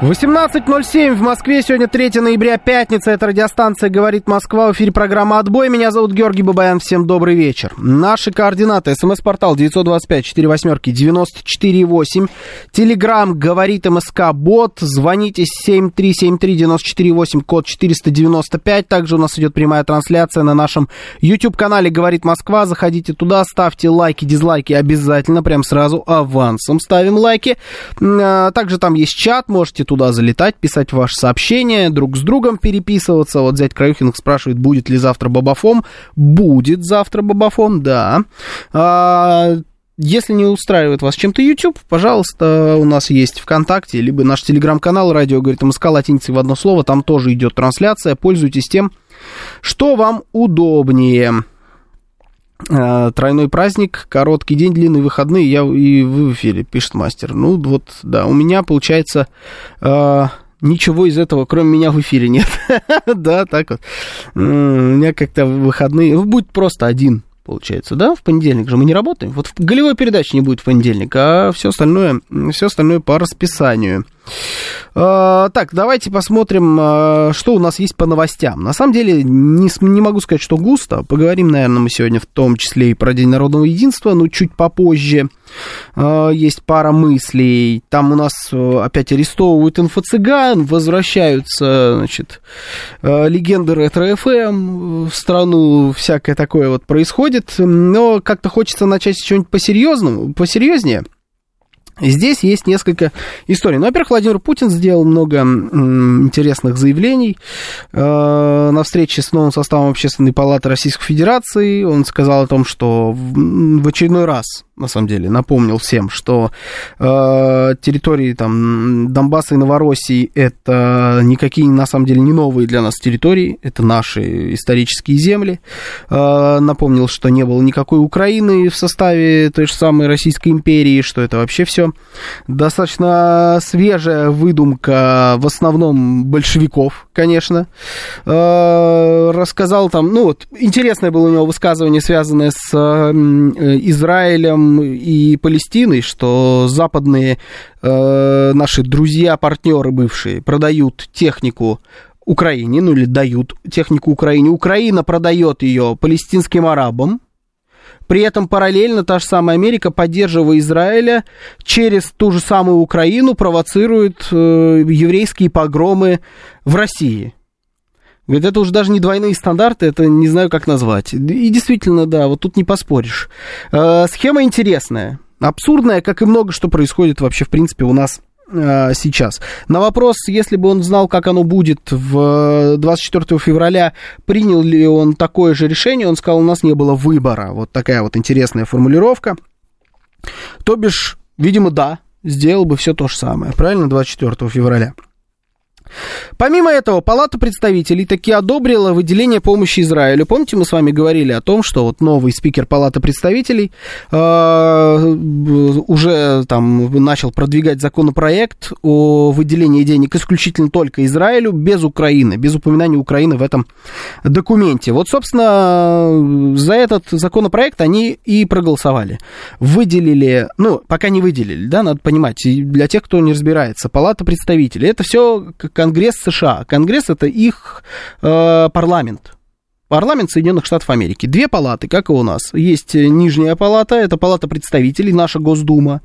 18.07 в Москве. Сегодня 3 ноября, пятница. Это радиостанция «Говорит Москва». В эфире программа «Отбой». Меня зовут Георгий Бабаян. Всем добрый вечер. Наши координаты. СМС-портал 925-48-94-8. Телеграмм «Говорит МСК Бот». Звоните 7373-94-8, код 495. Также у нас идет прямая трансляция на нашем YouTube-канале «Говорит Москва». Заходите туда, ставьте лайки, дизлайки обязательно. Прям сразу авансом ставим лайки. А, также там есть чат. Можете туда залетать, писать ваши сообщения, друг с другом переписываться. Вот зять Краюхинг спрашивает, будет ли завтра Бабафом. Будет завтра Бабафом, да. А, если не устраивает вас чем-то YouTube, пожалуйста, у нас есть ВКонтакте, либо наш телеграм-канал «Радио говорит МСК» латиницей в одно слово, там тоже идет трансляция, пользуйтесь тем, что вам удобнее. А, тройной праздник, короткий день, длинные выходные, я и вы в эфире, пишет мастер. Ну, вот, да, у меня, получается, э, ничего из этого, кроме меня, в эфире нет. да, так вот. У меня как-то выходные, будет просто один получается, да, в понедельник же мы не работаем. Вот голевой передаче не будет в понедельник, а все остальное, все остальное по расписанию. А, так, давайте посмотрим, а, что у нас есть по новостям. На самом деле, не, не могу сказать, что густо. Поговорим, наверное, мы сегодня в том числе и про День народного единства, но чуть попозже. А, есть пара мыслей. Там у нас опять арестовывают инфо-цыган, возвращаются, значит, легенды Ретро FM в страну, всякое такое вот происходит. Но как-то хочется начать с чего-нибудь посерьезному, посерьезнее. Здесь есть несколько историй. Ну, во-первых, Владимир Путин сделал много интересных заявлений э, на встрече с новым составом Общественной палаты Российской Федерации. Он сказал о том, что в, в очередной раз на самом деле, напомнил всем, что э, территории там Донбасса и Новороссии это никакие, на самом деле, не новые для нас территории, это наши исторические земли. Э, напомнил, что не было никакой Украины в составе той же самой Российской империи, что это вообще все достаточно свежая выдумка, в основном большевиков, конечно. Э, рассказал там, ну вот, интересное было у него высказывание, связанное с э, Израилем, и Палестиной, что западные э, наши друзья, партнеры бывшие продают технику Украине, ну или дают технику Украине. Украина продает ее палестинским арабам. При этом параллельно та же самая Америка, поддерживая Израиля, через ту же самую Украину провоцирует э, еврейские погромы в России. Говорит, это уже даже не двойные стандарты, это не знаю, как назвать. И действительно, да, вот тут не поспоришь. Э, схема интересная, абсурдная, как и много что происходит вообще, в принципе, у нас э, сейчас. На вопрос, если бы он знал, как оно будет в 24 февраля, принял ли он такое же решение, он сказал, у нас не было выбора. Вот такая вот интересная формулировка. То бишь, видимо, да, сделал бы все то же самое, правильно, 24 февраля. Помимо этого, Палата представителей таки одобрила выделение помощи Израилю. Помните, мы с вами говорили о том, что вот новый спикер Палаты представителей э, уже там начал продвигать законопроект о выделении денег исключительно только Израилю, без Украины, без упоминания Украины в этом документе. Вот, собственно, за этот законопроект они и проголосовали. Выделили, ну, пока не выделили, да, надо понимать, для тех, кто не разбирается, Палата представителей, это все Конгресс США. Конгресс это их э, парламент. Парламент Соединенных Штатов Америки. Две палаты, как и у нас. Есть нижняя палата, это палата представителей, наша Госдума.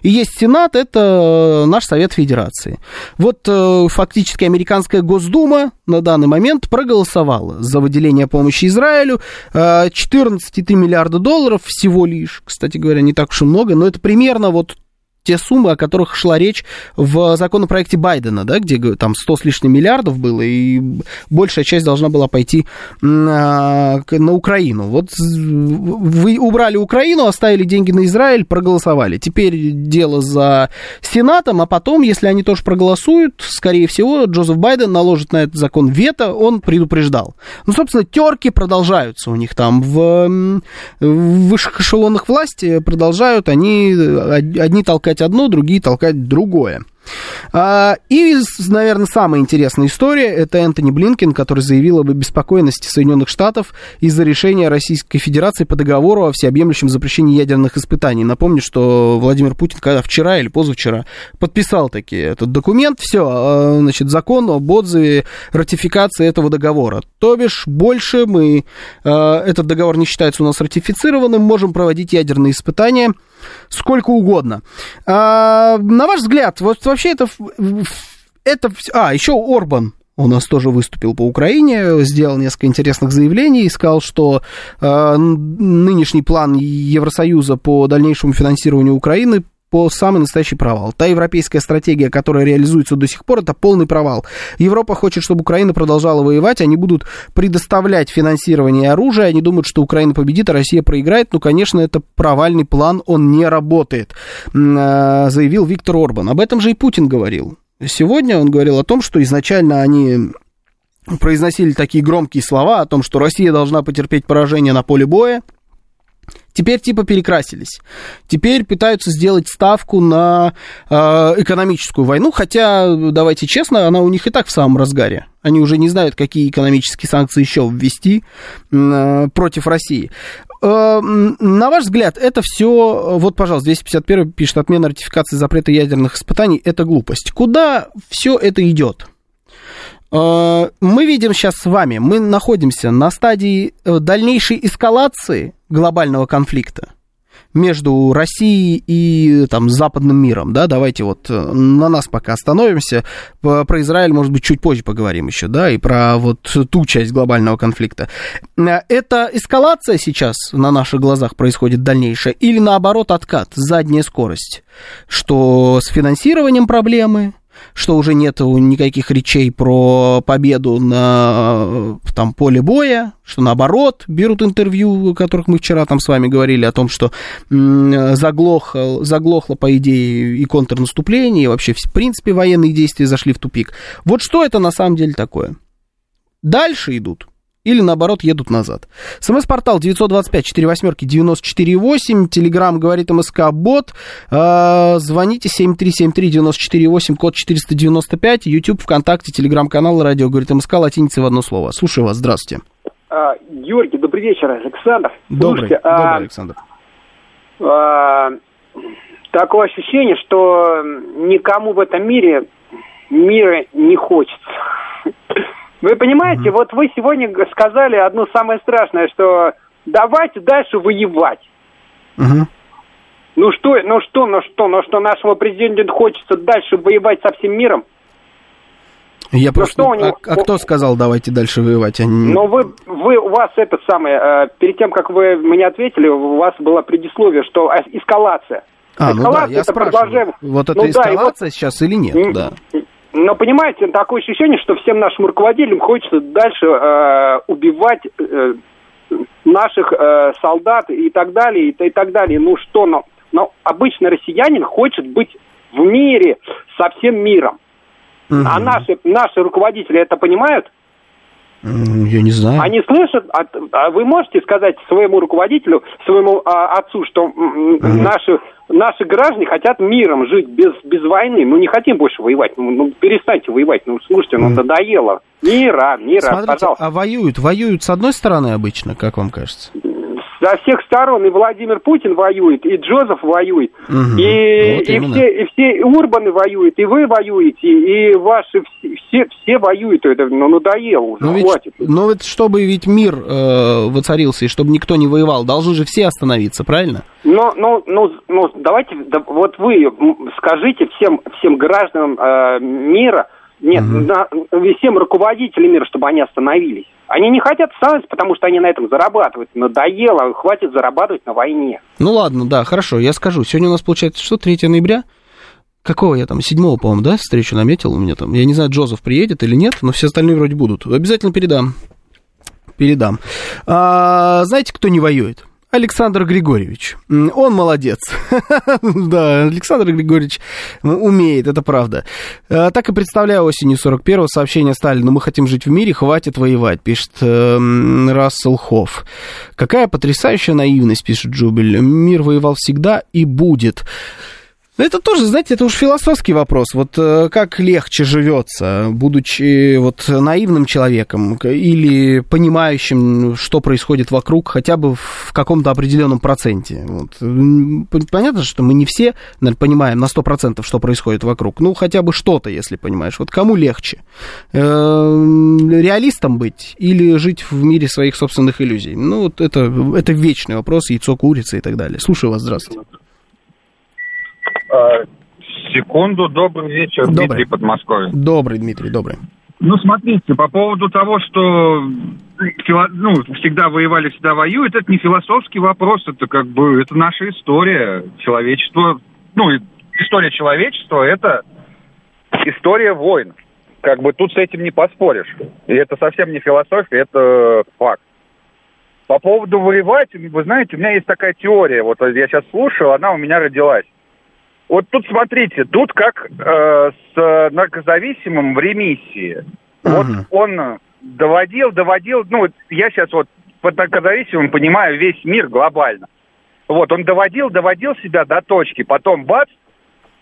И есть Сенат, это наш Совет Федерации. Вот э, фактически американская Госдума на данный момент проголосовала за выделение помощи Израилю. Э, 14,3 миллиарда долларов всего лишь, кстати говоря, не так уж и много, но это примерно вот те суммы, о которых шла речь в законопроекте Байдена, да, где там 100 с лишним миллиардов было, и большая часть должна была пойти на, на Украину. Вот вы убрали Украину, оставили деньги на Израиль, проголосовали. Теперь дело за Сенатом, а потом, если они тоже проголосуют, скорее всего, Джозеф Байден наложит на этот закон вето, он предупреждал. Ну, собственно, терки продолжаются у них там в, в высших эшелонах власти, продолжают они одни толкать одно, другие толкать другое. А, и, наверное, самая интересная история – это Энтони Блинкен, который заявил об обеспокоенности Соединенных Штатов из-за решения Российской Федерации по договору о всеобъемлющем запрещении ядерных испытаний. Напомню, что Владимир Путин, когда вчера или позавчера подписал таки этот документ, все, а, значит, закон об отзыве ратификации этого договора. То бишь, больше мы, а, этот договор не считается у нас ратифицированным, можем проводить ядерные испытания сколько угодно. А, на ваш взгляд, вот вообще это, это... А, еще Орбан у нас тоже выступил по Украине, сделал несколько интересных заявлений и сказал, что э, нынешний план Евросоюза по дальнейшему финансированию Украины по самый настоящий провал. Та европейская стратегия, которая реализуется до сих пор, это полный провал. Европа хочет, чтобы Украина продолжала воевать, они будут предоставлять финансирование оружия, они думают, что Украина победит, а Россия проиграет. Ну, конечно, это провальный план, он не работает, а, заявил Виктор Орбан. Об этом же и Путин говорил. Сегодня он говорил о том, что изначально они произносили такие громкие слова о том, что Россия должна потерпеть поражение на поле боя, Теперь типа перекрасились. Теперь пытаются сделать ставку на э, экономическую войну, хотя, давайте честно, она у них и так в самом разгаре. Они уже не знают, какие экономические санкции еще ввести э, против России. Э, на ваш взгляд, это все, вот, пожалуйста, 251 пишет, отмена ратификации запрета ядерных испытаний, это глупость. Куда все это идет? Э, мы видим сейчас с вами, мы находимся на стадии э, дальнейшей эскалации глобального конфликта между Россией и там, западным миром, да, давайте вот э, на нас пока остановимся, про Израиль, может быть, чуть позже поговорим еще, да, и про вот ту часть глобального конфликта. Это эскалация сейчас на наших глазах происходит дальнейшая или наоборот откат, задняя скорость, что с финансированием проблемы, что уже нет никаких речей про победу на там, поле боя, что наоборот, берут интервью, о которых мы вчера там с вами говорили, о том, что заглохло, заглохло по идее, и контрнаступление, и вообще, в принципе, военные действия зашли в тупик. Вот что это на самом деле такое? Дальше идут или наоборот едут назад. СМС-портал 925-48-94-8, Телеграмм говорит МСК Бот, э, звоните 7373-94-8, код 495, YouTube, ВКонтакте, Телеграм-канал, радио говорит МСК, латиница в одно слово. Слушаю вас, здравствуйте. А, Георгий, добрый вечер, Александр. Добрый, Слушайте, добрый а, Александр. А, такое ощущение, что никому в этом мире мира не хочется. Вы понимаете, mm-hmm. вот вы сегодня сказали одно самое страшное, что давайте дальше воевать. Mm-hmm. Ну что, ну что, ну что, ну что нашему президенту хочется дальше воевать со всем миром? Я ну просто... Что у него... а, а кто сказал, давайте дальше воевать? Они... Ну, вы, вы, у вас это самое, э, перед тем, как вы мне ответили, у вас было предисловие, что эскалация. А, эскалация ну да, я это спрашиваю, продолжаем... вот это ну, эскалация да, сейчас или нет, да. Но понимаете, такое ощущение, что всем нашим руководителям хочется дальше э, убивать э, наших э, солдат и так далее, и, и так далее. Ну что, но, но обычный россиянин хочет быть в мире со всем миром. Угу. А наши, наши руководители это понимают? Я не знаю. Они слышат, а, а вы можете сказать своему руководителю, своему а, отцу, что угу. наши, наши граждане хотят миром жить без, без войны. Ну, не хотим больше воевать. Ну, ну перестаньте воевать. Ну, слушайте, ну, надоело. Мира, мира, Смотрите, пожалуйста. А воюют? Воюют с одной стороны обычно, как вам кажется? Со всех сторон и Владимир Путин воюет, и Джозеф воюет, угу. и, вот и, все, и все Урбаны воюют, и вы воюете, и ваши все, все воюют. Это ну, надоело уже, но хватит. Ведь, но ведь чтобы ведь мир э, воцарился, и чтобы никто не воевал, должны же все остановиться, правильно? Ну, ну, ну, ну давайте, да, вот вы скажите всем, всем гражданам э, мира, нет, угу. на, всем руководителям мира, чтобы они остановились. Они не хотят остановиться, потому что они на этом зарабатывают. Надоело, хватит зарабатывать на войне. Ну ладно, да, хорошо, я скажу. Сегодня у нас получается что, 3 ноября? Какого я там, 7 по-моему, да, встречу наметил у меня там. Я не знаю, Джозеф приедет или нет, но все остальные вроде будут. Обязательно передам. Передам. А, знаете, кто не воюет? Александр Григорьевич. Он молодец. да, Александр Григорьевич умеет, это правда. А, так и представляю осенью 41-го сообщение Сталину «Мы хотим жить в мире, хватит воевать», пишет э, Рассел Хофф. Какая потрясающая наивность, пишет Джубель. Мир воевал всегда и будет. Но это тоже, знаете, это уж философский вопрос. Вот э, как легче живется, будучи вот наивным человеком или понимающим, что происходит вокруг, хотя бы в каком-то определенном проценте. Вот. Понятно, что мы не все наверное, понимаем на 100%, что происходит вокруг. Ну, хотя бы что-то, если понимаешь. Вот кому легче? Э, реалистом быть или жить в мире своих собственных иллюзий? Ну, вот это, это вечный вопрос, яйцо, курица и так далее. Слушаю вас, здравствуйте. А, секунду, добрый вечер, добрый. Дмитрий Подмосковье. Добрый, Дмитрий, добрый. Ну, смотрите, по поводу того, что ну, всегда воевали, всегда воюют, это не философский вопрос, это как бы, это наша история, человечество, ну, история человечества, это история войн. Как бы тут с этим не поспоришь. И это совсем не философия, это факт. По поводу воевать, вы знаете, у меня есть такая теория, вот я сейчас слушаю, она у меня родилась. Вот тут смотрите, тут как э, с наркозависимым в ремиссии. Uh-huh. Вот он доводил, доводил, ну, я сейчас вот под наркозависимым понимаю весь мир глобально. Вот, он доводил, доводил себя до точки, потом бац,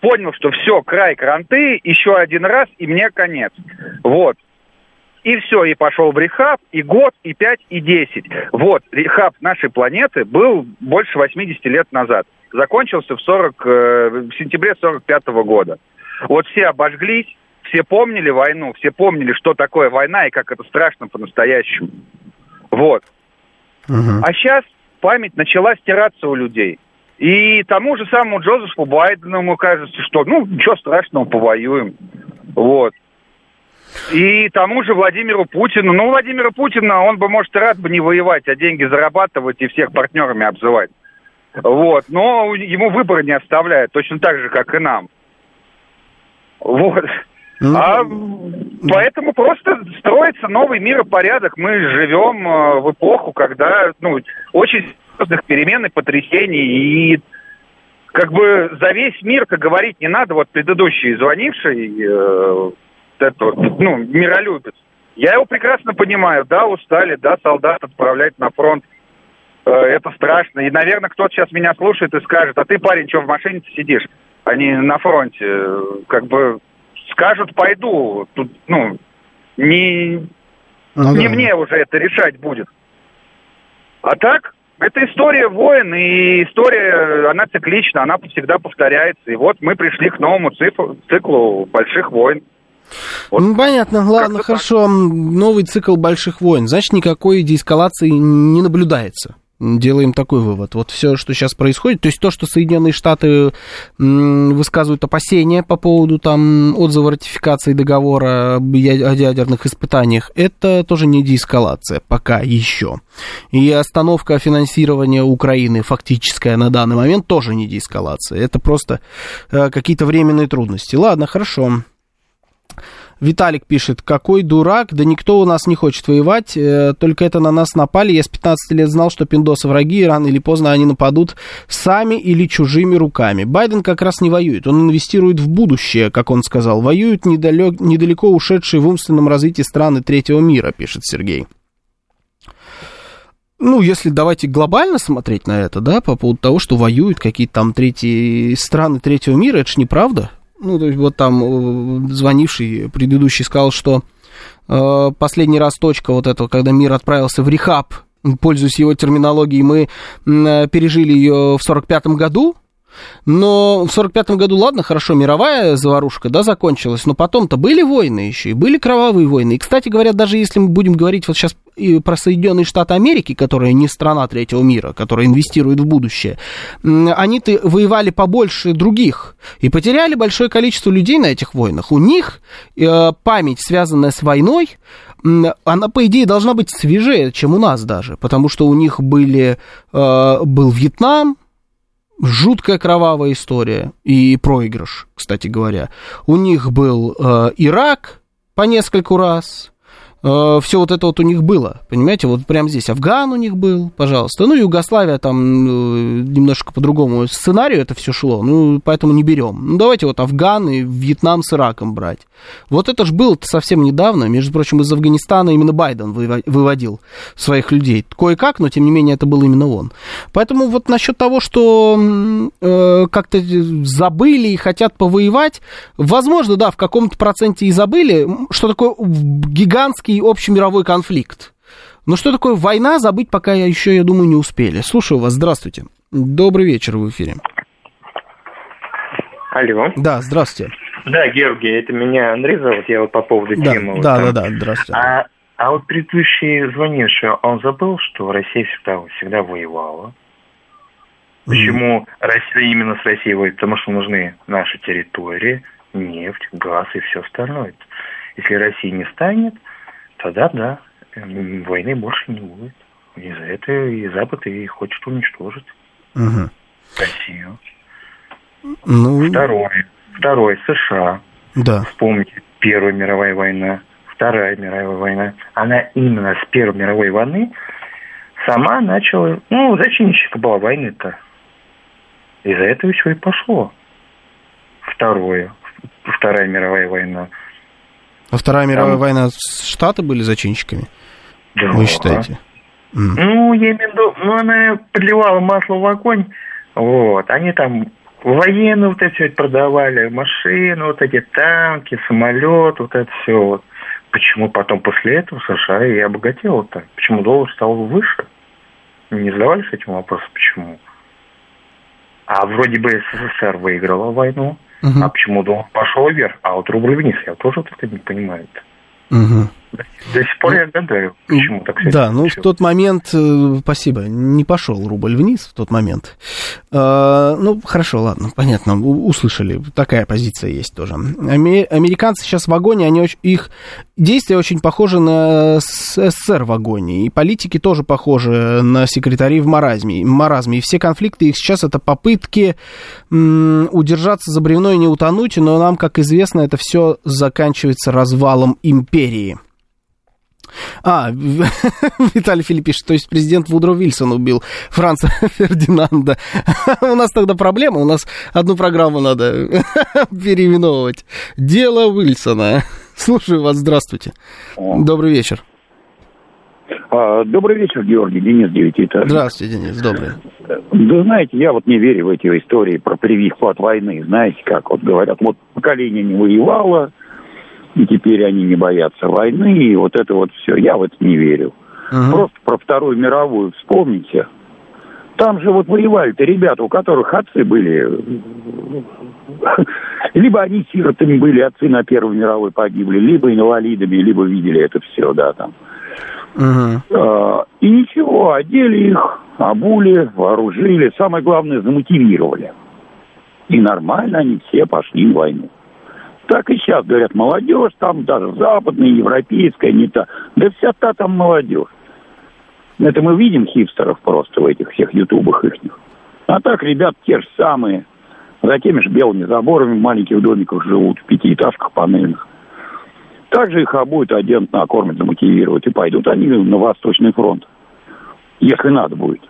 понял, что все, край кранты, еще один раз, и мне конец. Вот. И все, и пошел в рехаб, и год, и пять, и десять. Вот, рехаб нашей планеты был больше 80 лет назад закончился в, 40, э, в сентябре 45 года. Вот все обожглись, все помнили войну, все помнили, что такое война и как это страшно по-настоящему. Вот. Угу. А сейчас память начала стираться у людей. И тому же самому Джозефу Байдену, ему кажется, что ну, ничего страшного, повоюем. Вот. И тому же Владимиру Путину. Ну, Владимира Путина, он бы, может, рад бы не воевать, а деньги зарабатывать и всех партнерами обзывать. Вот, но ему выбора не оставляют, точно так же, как и нам. Вот. Ну, а поэтому просто строится новый миропорядок. Мы живем э, в эпоху, когда ну, очень серьезных перемен и потрясений. И как бы за весь мир, как говорить не надо, вот предыдущий звонивший, э, это вот, ну, миролюбец, я его прекрасно понимаю. Да, устали, да, солдат отправлять на фронт. Э, это страшно. И, наверное, кто-то сейчас меня слушает и скажет, а ты, парень, что в машине сидишь, а не на фронте? Как бы скажут, пойду. Тут, ну, не, ну, не да. мне уже это решать будет. А так, это история войн, и история, она циклична, она всегда повторяется. И вот мы пришли к новому циклу, циклу больших войн. Вот. Ну, понятно, ладно, хорошо. Так. Новый цикл больших войн. Значит, никакой деэскалации не наблюдается делаем такой вывод. Вот все, что сейчас происходит, то есть то, что Соединенные Штаты высказывают опасения по поводу там отзыва ратификации договора о ядерных испытаниях, это тоже не деэскалация пока еще. И остановка финансирования Украины фактическая на данный момент тоже не деэскалация. Это просто э, какие-то временные трудности. Ладно, хорошо. Виталик пишет, какой дурак, да никто у нас не хочет воевать, э, только это на нас напали. Я с 15 лет знал, что пиндосы враги, и рано или поздно они нападут сами или чужими руками. Байден как раз не воюет, он инвестирует в будущее, как он сказал. Воюют недалек, недалеко ушедшие в умственном развитии страны третьего мира, пишет Сергей. Ну, если давайте глобально смотреть на это, да, по поводу того, что воюют какие-то там третьи страны третьего мира, это ж неправда. Ну, то есть вот там э, звонивший предыдущий сказал, что э, последний раз точка вот этого, когда мир отправился в рехаб, пользуясь его терминологией, мы э, пережили ее в 45 году, Но в 45 году, ладно, хорошо, мировая заварушка, да, закончилась, но потом-то были войны еще, и были кровавые войны. И, кстати говоря, даже если мы будем говорить вот сейчас про Соединенные Штаты Америки, которая не страна третьего мира, которая инвестирует в будущее, они-то воевали побольше других и потеряли большое количество людей на этих войнах. У них э, память, связанная с войной, она, по идее, должна быть свежее, чем у нас даже, потому что у них были, э, был Вьетнам, жуткая кровавая история и проигрыш, кстати говоря. У них был э, Ирак по нескольку раз, э, все вот это вот у них было, понимаете, вот прямо здесь Афган у них был, пожалуйста, ну, Югославия там э, немножко по другому сценарию это все шло, ну, поэтому не берем. Ну, давайте вот Афган и Вьетнам с Ираком брать. Вот это ж было совсем недавно, между прочим, из Афганистана именно Байден выводил своих людей. Кое-как, но тем не менее это был именно он. Поэтому вот насчет того, что э, как-то забыли и хотят повоевать, возможно, да, в каком-то проценте и забыли, что такое гигантский гигантский общемировой конфликт. Но что такое война, забыть пока я еще, я думаю, не успели. Слушаю вас, здравствуйте. Добрый вечер в эфире. Алло. Да, здравствуйте. Да, Георгий, это меня Андрей зовут, я вот по поводу да, темы. Да, вот, да, да, здравствуйте. А, а вот предыдущий звонивший, он забыл, что Россия всегда, всегда воевала. Почему mm. Россия именно с Россией воюет? Потому что нужны наши территории, нефть, газ и все остальное. Если России не станет, тогда да, войны больше не будет. И за это и Запад и хочет уничтожить угу. Россию. Ну... Второе. Второе. США. Да. Вспомните, Первая мировая война, Вторая мировая война. Она именно с Первой мировой войны сама начала... Ну, зачинщика была войны-то. И за этого все и пошло. Второе. Вторая мировая война. А Вторая мировая Там... война, Штаты были зачинщиками? Да. Вы считаете? Ну, я имею в виду, ну, она подливала масло в огонь, вот, они там военные вот эти вот продавали, машины, вот эти танки, самолет, вот это все вот. Почему потом после этого США и обогатела-то? Почему доллар стал выше? Не задавались этим вопросом, почему? А вроде бы СССР выиграла войну, Угу. А почему доллар пошел вверх, а вот рубль вниз? Я тоже вот это не понимаю. Угу. До сих пор я гадаю, почему так все. Да, ну в тот момент, э, спасибо, не пошел рубль вниз в тот момент. Э, ну, хорошо, ладно, понятно, услышали, такая позиция есть тоже. Американцы сейчас в вагоне, они, их действия очень похожи на СССР в вагоне, и политики тоже похожи на секретарей в маразме. маразме. И все конфликты их сейчас это попытки удержаться за бревно и не утонуть, но нам, как известно, это все заканчивается развалом империи. А, Виталий Филипп пишет, то есть президент Вудро Вильсон убил Франца Фердинанда. у нас тогда проблема, у нас одну программу надо переименовывать. Дело Уильсона. Слушаю вас, здравствуйте. Добрый вечер. А, добрый вечер, Георгий, Денис Девятиэтажный. Здравствуйте, Денис, добрый. Да знаете, я вот не верю в эти истории про прививку от войны. Знаете, как вот говорят, вот поколение не воевало, и теперь они не боятся войны, и вот это вот все. Я в это не верю. Uh-huh. Просто про Вторую мировую вспомните. Там же вот воевали-то ребята, у которых отцы были... Либо они сиротами были, отцы на Первой мировой погибли, либо инвалидами, либо видели это все, да, там. Uh-huh. И ничего, одели их, обули, вооружили, самое главное, замотивировали. И нормально они все пошли в войну. Так и сейчас говорят, молодежь там даже западная, европейская, не та. Да вся та там молодежь. Это мы видим хипстеров просто в этих всех ютубах ихних. А так ребят те же самые. За теми же белыми заборами в маленьких домиках живут, в пятиэтажках панельных. Также их обоют одент накормят, замотивировать, и пойдут они на Восточный фронт. Если надо будет.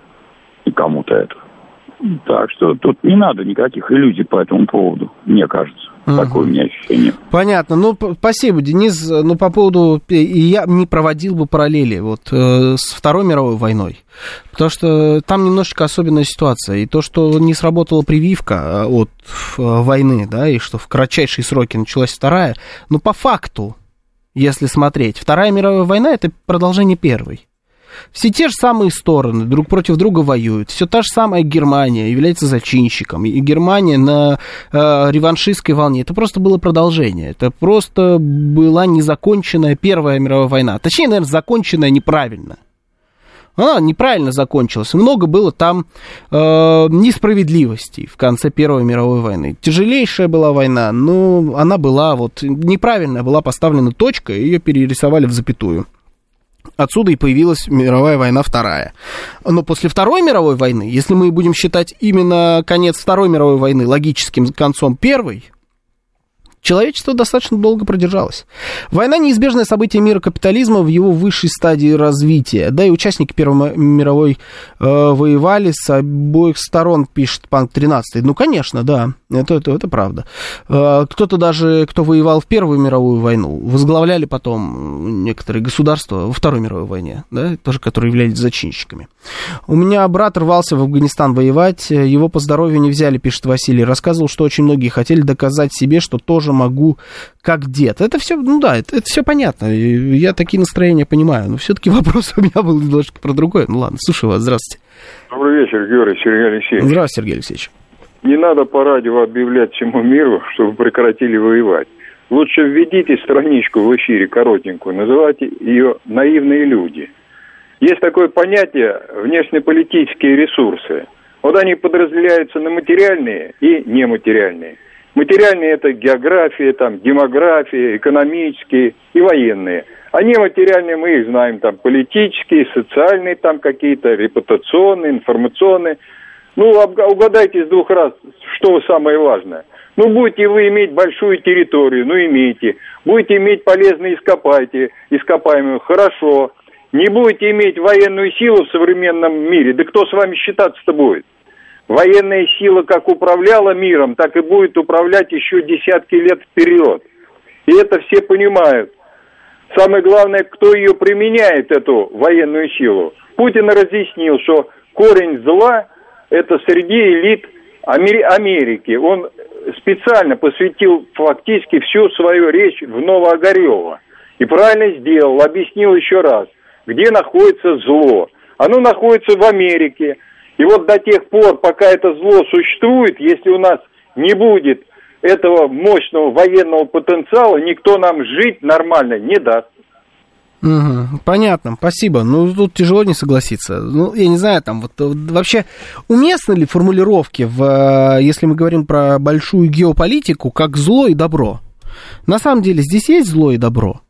И кому-то это. Так что тут не надо никаких иллюзий по этому поводу, мне кажется. Угу. Такое у меня ощущение. Понятно. Ну, спасибо, Денис. Ну, по поводу... Я не проводил бы параллели вот э, с Второй мировой войной. Потому что там немножечко особенная ситуация. И то, что не сработала прививка э, от э, войны, да, и что в кратчайшие сроки началась вторая, ну, по факту, если смотреть, Вторая мировая война – это продолжение первой. Все те же самые стороны друг против друга воюют. Все та же самая Германия является зачинщиком. И Германия на э, реваншистской волне. Это просто было продолжение. Это просто была незаконченная Первая мировая война. Точнее, наверное, законченная неправильно. Она неправильно закончилась. Много было там э, несправедливостей в конце Первой мировой войны. Тяжелейшая была война, но она была вот неправильно была поставлена точка, ее перерисовали в запятую. Отсюда и появилась мировая война вторая. Но после Второй мировой войны, если мы будем считать именно конец Второй мировой войны логическим концом Первой, человечество достаточно долго продержалось. Война – неизбежное событие мира капитализма в его высшей стадии развития. Да и участники Первой мировой э, воевали с обоих сторон, пишет Панк 13. Ну, конечно, да, это, это, это правда. Э, кто-то даже, кто воевал в Первую мировую войну, возглавляли потом некоторые государства во Второй мировой войне, да, тоже которые являлись зачинщиками. У меня брат рвался в Афганистан воевать, его по здоровью не взяли, пишет Василий. Рассказывал, что очень многие хотели доказать себе, что тоже тоже могу как дед. Это все, ну да, это, это все понятно. Я такие настроения понимаю. Но все-таки вопрос у меня был немножко про другое. Ну ладно, слушаю вас, здравствуйте. Добрый вечер, Георгий Сергей Алексеевич. Здравствуйте, Сергей Алексеевич. Не надо по радио объявлять всему миру, чтобы прекратили воевать. Лучше введите страничку в эфире коротенькую, называйте ее «Наивные люди». Есть такое понятие внешнеполитические ресурсы. Вот они подразделяются на материальные и нематериальные – Материальные это география, там, демография, экономические и военные. А нематериальные мы их знаем, там, политические, социальные, там, какие-то репутационные, информационные. Ну, угадайте с двух раз, что самое важное. Ну, будете вы иметь большую территорию, ну, имейте. Будете иметь полезные ископайте, ископаемые, хорошо. Не будете иметь военную силу в современном мире, да кто с вами считаться-то будет? Военная сила как управляла миром, так и будет управлять еще десятки лет вперед. И это все понимают. Самое главное, кто ее применяет, эту военную силу. Путин разъяснил, что корень зла – это среди элит Америки. Он специально посвятил фактически всю свою речь в Новоогарево. И правильно сделал, объяснил еще раз, где находится зло. Оно находится в Америке – и вот до тех пор, пока это зло существует, если у нас не будет этого мощного военного потенциала, никто нам жить нормально не даст. Угу, понятно, спасибо. Ну, тут тяжело не согласиться. Ну, я не знаю, там вот вообще уместны ли формулировки, в, э, если мы говорим про большую геополитику, как зло и добро? На самом деле здесь есть зло и добро.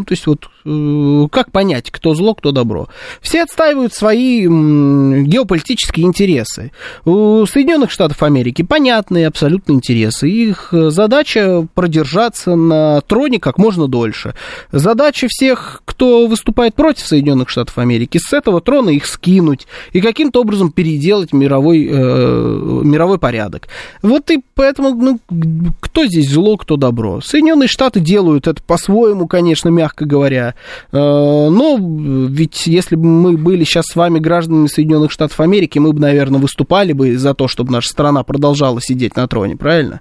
Ну, то есть вот э, как понять, кто зло, кто добро? Все отстаивают свои геополитические интересы. У Соединенных Штатов Америки понятные абсолютно интересы. Их задача продержаться на троне как можно дольше. Задача всех, кто выступает против Соединенных Штатов Америки, с этого трона их скинуть и каким-то образом переделать мировой, э, мировой порядок. Вот и поэтому, ну, кто здесь зло, кто добро? Соединенные Штаты делают это по-своему, конечно, мягко говоря. Э, но ведь если бы мы были сейчас с вами гражданами Соединенных Штатов Америки, мы бы, наверное, выступали бы за то, чтобы наша страна продолжала сидеть на троне, правильно?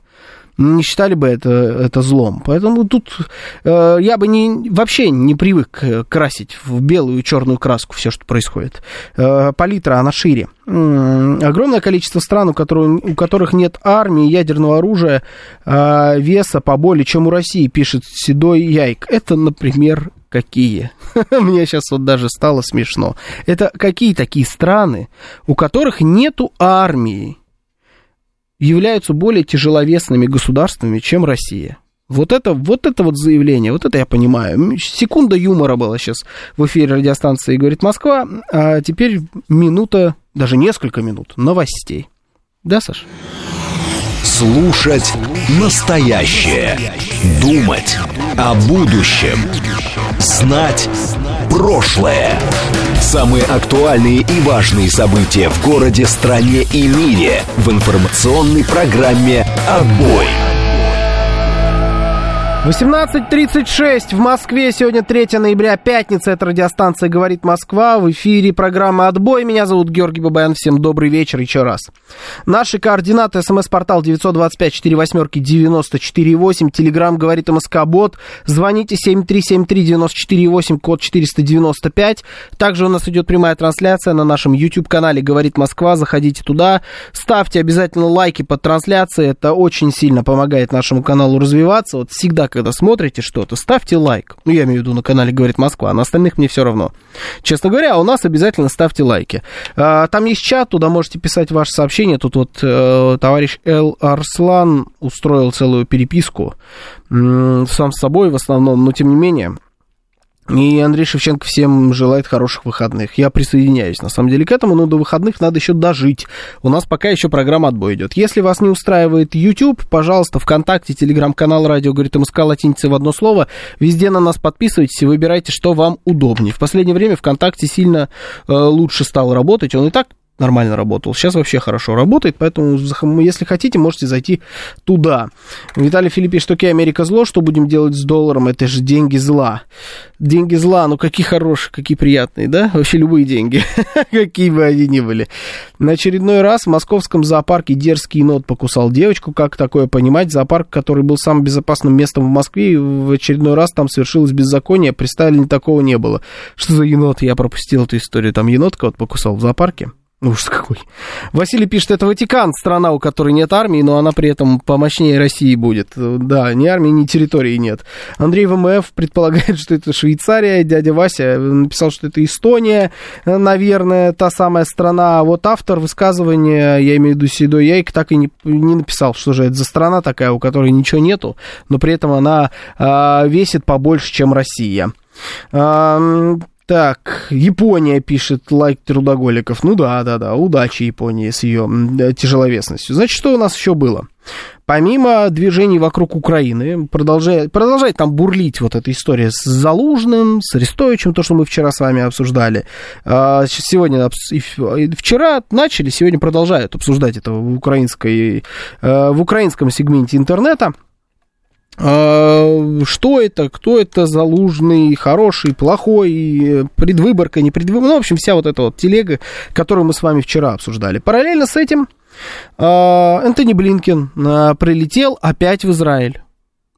Не считали бы это, это злом. Поэтому тут э, я бы не, вообще не привык красить в белую и черную краску все, что происходит. Э, палитра, она шире. Э, огромное количество стран, у, которых, у которых нет армии, ядерного оружия, э, веса поболее, чем у России, пишет Седой Яйк. Это, например, какие? Мне сейчас вот даже стало смешно. Это какие такие страны, у которых нету армии, являются более тяжеловесными государствами, чем Россия. Вот это, вот это вот заявление, вот это я понимаю. Секунда юмора была сейчас в эфире радиостанции «Говорит Москва», а теперь минута, даже несколько минут новостей. Да, Саш? Слушать настоящее. Думать о будущем. Знать прошлое. Самые актуальные и важные события в городе, стране и мире в информационной программе «Отбой». 18.36 в Москве. Сегодня 3 ноября, пятница. Это радиостанция «Говорит Москва». В эфире программа «Отбой». Меня зовут Георгий Бабаян. Всем добрый вечер еще раз. Наши координаты. СМС-портал 925-48-94-8. Телеграмм «Говорит МСК Бот». Звоните 7373-94-8, код 495. Также у нас идет прямая трансляция на нашем YouTube-канале «Говорит Москва». Заходите туда. Ставьте обязательно лайки под трансляцией. Это очень сильно помогает нашему каналу развиваться. Вот всегда, когда смотрите что-то, ставьте лайк. Ну, я имею в виду на канале «Говорит Москва», а на остальных мне все равно. Честно говоря, у нас обязательно ставьте лайки. А, там есть чат, туда можете писать ваши сообщения. Тут вот э, товарищ Эл Арслан устроил целую переписку. Сам с собой в основном, но тем не менее... И Андрей Шевченко всем желает хороших выходных. Я присоединяюсь, на самом деле, к этому, но до выходных надо еще дожить. У нас пока еще программа «Отбой» идет. Если вас не устраивает YouTube, пожалуйста, ВКонтакте, телеграм-канал «Радио говорит МСК» латиница в одно слово. Везде на нас подписывайтесь и выбирайте, что вам удобнее. В последнее время ВКонтакте сильно э, лучше стал работать. Он и так нормально работал. Сейчас вообще хорошо работает, поэтому, если хотите, можете зайти туда. Виталий Филиппич, что окей, Америка зло, что будем делать с долларом? Это же деньги зла. Деньги зла, ну какие хорошие, какие приятные, да? Вообще любые деньги, какие бы они ни были. На очередной раз в московском зоопарке дерзкий енот покусал девочку. Как такое понимать? Зоопарк, который был самым безопасным местом в Москве, в очередной раз там совершилось беззаконие, представили, такого не было. Что за енот? Я пропустил эту историю. Там енот кого-то покусал в зоопарке. Ужас какой. Василий пишет, это Ватикан, страна, у которой нет армии, но она при этом помощнее России будет. Да, ни армии, ни территории нет. Андрей ВМФ предполагает, что это Швейцария. Дядя Вася написал, что это Эстония, наверное, та самая страна. А вот автор высказывания, я имею в виду Седой Яйк, так и не, не написал, что же это за страна такая, у которой ничего нету, но при этом она а, весит побольше, чем Россия. Так, Япония пишет лайк трудоголиков. Ну да, да, да, удачи Японии с ее тяжеловесностью. Значит, что у нас еще было? Помимо движений вокруг Украины, продолжает, продолжает там бурлить вот эта история с Залужным, с Арестовичем, то, что мы вчера с вами обсуждали. А, сегодня, вчера начали, сегодня продолжают обсуждать это в, украинской, э, в украинском сегменте интернета. А, что это, кто это залужный, хороший, плохой, предвыборка, не предвыборка, ну, в общем, вся вот эта вот телега, которую мы с вами вчера обсуждали. Параллельно с этим а, Энтони Блинкен а, прилетел опять в Израиль.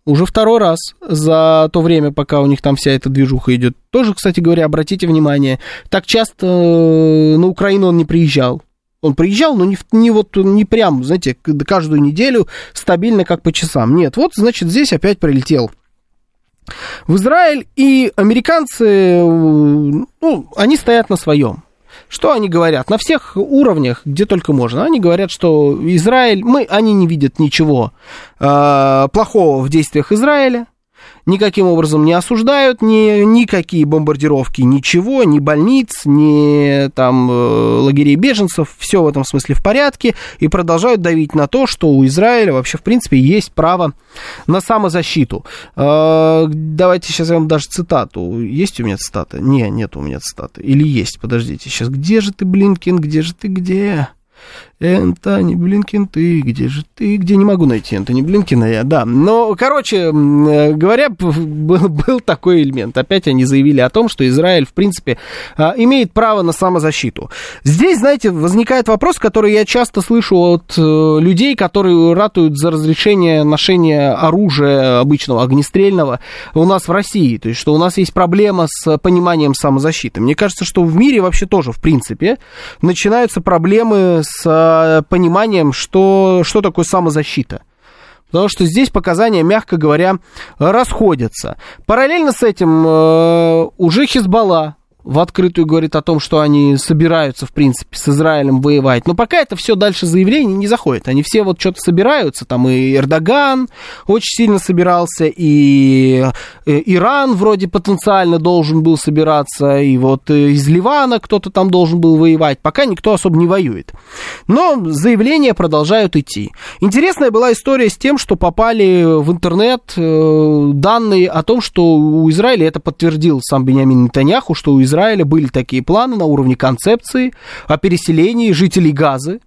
Уже второй раз за то время, пока у них там вся эта движуха идет. Тоже, кстати говоря, обратите внимание, так часто э, на Украину он не приезжал. Он приезжал, но не, не вот не прям, знаете, каждую неделю стабильно, как по часам. Нет, вот, значит, здесь опять прилетел в Израиль, и американцы, ну, они стоят на своем. Что они говорят? На всех уровнях, где только можно. Они говорят, что Израиль, мы, они не видят ничего э, плохого в действиях Израиля никаким образом не осуждают ни, никакие бомбардировки, ничего, ни больниц, ни там э, лагерей беженцев, все в этом смысле в порядке, и продолжают давить на то, что у Израиля вообще, в принципе, есть право на самозащиту. Э, давайте сейчас я вам даже цитату. Есть у меня цитата? Не, нет у меня цитаты. Или есть, подождите, сейчас, где же ты, Блинкин, где же ты, где? Энтони Блинкин, ты где же ты? Где не могу найти Энтони Блинкина я, да. Но, короче э, говоря, был, был такой элемент. Опять они заявили о том, что Израиль, в принципе, а, имеет право на самозащиту. Здесь, знаете, возникает вопрос, который я часто слышу от э, людей, которые ратуют за разрешение ношения оружия обычного, огнестрельного у нас в России. То есть, что у нас есть проблема с пониманием самозащиты. Мне кажется, что в мире вообще тоже, в принципе, начинаются проблемы с э, пониманием, что, что такое самозащита. Потому что здесь показания, мягко говоря, расходятся. Параллельно с этим э, уже Хизбалла в открытую говорит о том, что они собираются, в принципе, с Израилем воевать. Но пока это все дальше заявление не заходит. Они все вот что-то собираются. Там и Эрдоган очень сильно собирался, и э, Иран вроде потенциально должен был собираться, и вот из Ливана кто-то там должен был воевать. Пока никто особо не воюет. Но заявления продолжают идти. Интересная была история с тем, что попали в интернет э, данные о том, что у Израиля, это подтвердил сам Бениамин Нетаньяху, что у Израиля Израиля были такие планы на уровне концепции о переселении жителей Газы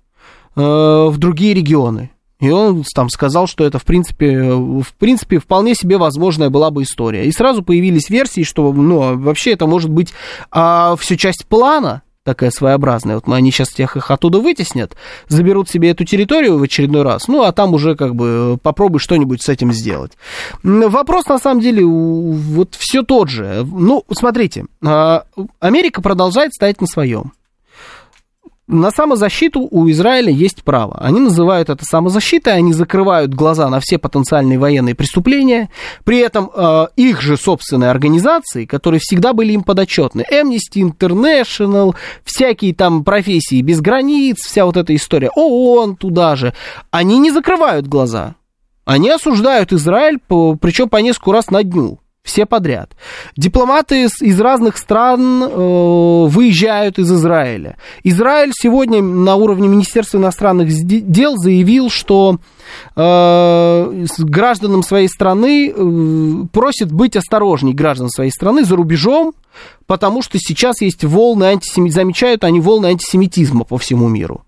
э, в другие регионы. И он там сказал, что это, в принципе, в принципе, вполне себе возможная была бы история. И сразу появились версии, что, ну, вообще это может быть а, все часть плана, такая своеобразная. Вот они сейчас тех их оттуда вытеснят, заберут себе эту территорию в очередной раз, ну, а там уже как бы попробуй что-нибудь с этим сделать. Вопрос, на самом деле, вот все тот же. Ну, смотрите, а, Америка продолжает стоять на своем на самозащиту у Израиля есть право. Они называют это самозащитой, они закрывают глаза на все потенциальные военные преступления. При этом э, их же собственные организации, которые всегда были им подотчетны, Amnesty International, всякие там профессии без границ, вся вот эта история, ООН туда же, они не закрывают глаза. Они осуждают Израиль, причем по несколько раз на дню. Все подряд. Дипломаты из, из разных стран э, выезжают из Израиля. Израиль сегодня на уровне Министерства иностранных дел заявил, что э, гражданам своей страны э, просит быть осторожней граждан своей страны за рубежом, потому что сейчас есть волны антисемитизма, замечают они волны антисемитизма по всему миру.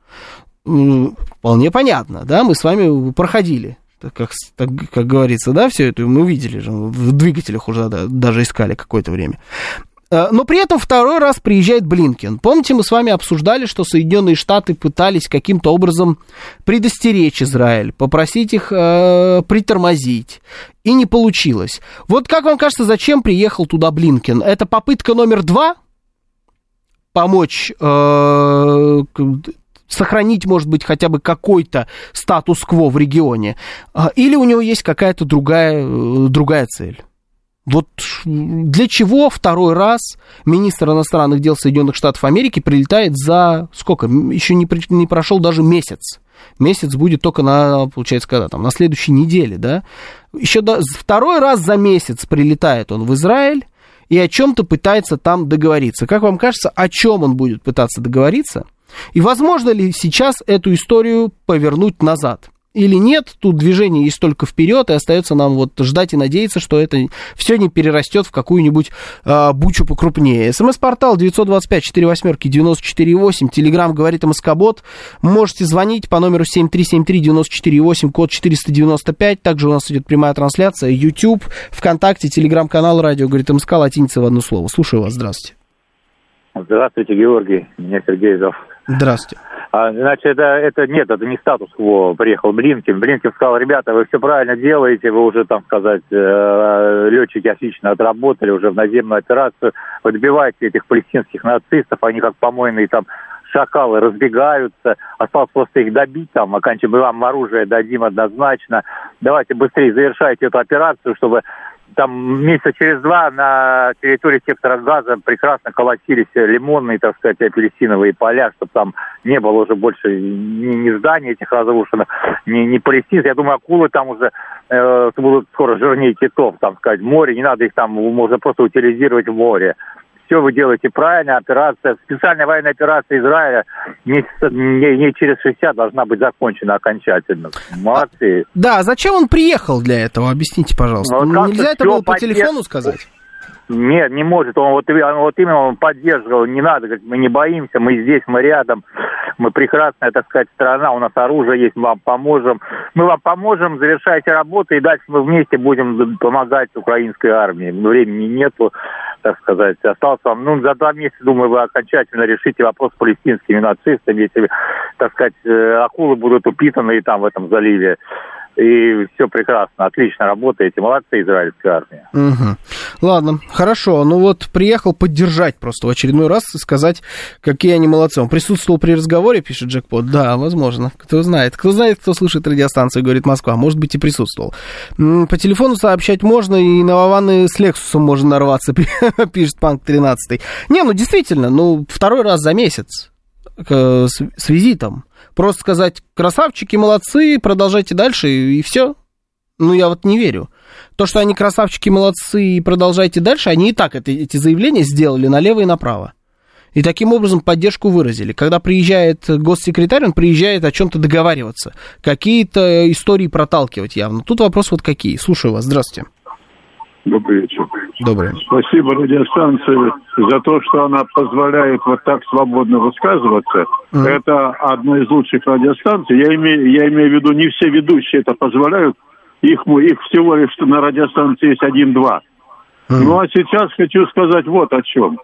Вполне понятно, да, мы с вами проходили как, так, как говорится, да, все это мы видели же, в двигателях уже да, даже искали какое-то время. Э, но при этом второй раз приезжает Блинкен. Помните, мы с вами обсуждали, что Соединенные Штаты пытались каким-то образом предостеречь Израиль, попросить их э, притормозить. И не получилось. Вот как вам кажется, зачем приехал туда Блинкен? Это попытка номер два помочь э, сохранить, может быть, хотя бы какой-то статус-кво в регионе, а, или у него есть какая-то другая, э, другая цель. Вот для чего второй раз министр иностранных дел Соединенных Штатов Америки прилетает за сколько? Еще не, не прошел даже месяц. Месяц будет только на, получается, когда там, на следующей неделе, да? Еще до, второй раз за месяц прилетает он в Израиль и о чем-то пытается там договориться. Как вам кажется, о чем он будет пытаться договориться? И возможно ли сейчас эту историю повернуть назад? Или нет, тут движение есть только вперед, и остается нам вот ждать и надеяться, что это все не перерастет в какую-нибудь э, бучу покрупнее. СМС-портал 925-48-94-8, Телеграмм говорит МСК-бот. Можете звонить по номеру 7373-94-8, код 495. Также у нас идет прямая трансляция, YouTube, ВКонтакте, Телеграм-канал Радио говорит МСК, латиница в одно слово. Слушаю вас, здравствуйте. Здравствуйте, Георгий. Меня Сергей зовут. Здравствуйте. А, значит, это, это нет, это не статус-кво. Приехал Блинкин. Блинкин сказал, ребята, вы все правильно делаете, вы уже, там сказать, э, летчики отлично отработали уже в наземную операцию. Вы добиваете этих палестинских нацистов, они как помойные там шакалы разбегаются, осталось просто их добить там, оканчиваем, вам оружие дадим однозначно. Давайте быстрее завершайте эту операцию, чтобы там месяца через два на территории сектора газа прекрасно колотились лимонные, так сказать, апельсиновые поля, чтобы там не было уже больше ни, ни зданий этих разрушенных, ни, ни палестинцев. Я думаю, акулы там уже э, будут скоро жирнее китов, там сказать, море, не надо их там, можно просто утилизировать в море все вы делаете правильно, операция, специальная военная операция Израиля месяца, не, не через 60 должна быть закончена окончательно. Молодцы. Да, зачем он приехал для этого? Объясните, пожалуйста. Ну, Нельзя это было по телефону сказать? Нет, не может. Он вот, вот именно он поддерживал, не надо, говорит, мы не боимся, мы здесь, мы рядом, мы прекрасная, так сказать, страна, у нас оружие есть, мы вам поможем. Мы вам поможем, завершайте работу, и дальше мы вместе будем помогать украинской армии. Времени нету, так сказать. Осталось вам, ну, за два месяца, думаю, вы окончательно решите вопрос с палестинскими нацистами, если, так сказать, э, акулы будут упитаны там в этом заливе и все прекрасно, отлично работаете, молодцы, израильская армия. Угу. Ладно, хорошо, ну вот приехал поддержать просто в очередной раз и сказать, какие они молодцы. Он присутствовал при разговоре, пишет Джекпот, да, возможно, кто знает, кто знает, кто слушает радиостанцию, говорит Москва, может быть и присутствовал. По телефону сообщать можно, и на Вованы с Лексусом можно нарваться, пишет Панк 13. Не, ну действительно, ну второй раз за месяц с, с визитом. Просто сказать, красавчики, молодцы, продолжайте дальше, и, и все. Ну, я вот не верю. То, что они красавчики, молодцы, и продолжайте дальше, они и так это, эти заявления сделали налево и направо. И таким образом поддержку выразили. Когда приезжает госсекретарь, он приезжает о чем-то договариваться, какие-то истории проталкивать явно. Тут вопрос вот какие. Слушаю вас, здравствуйте. Добрый вечер. Доброе. Спасибо радиостанции за то, что она позволяет вот так свободно высказываться. Mm. Это одна из лучших радиостанций. Я имею, я имею в виду, не все ведущие это позволяют. Их, их всего лишь на радиостанции есть один-два. Mm. Ну а сейчас хочу сказать вот о чем.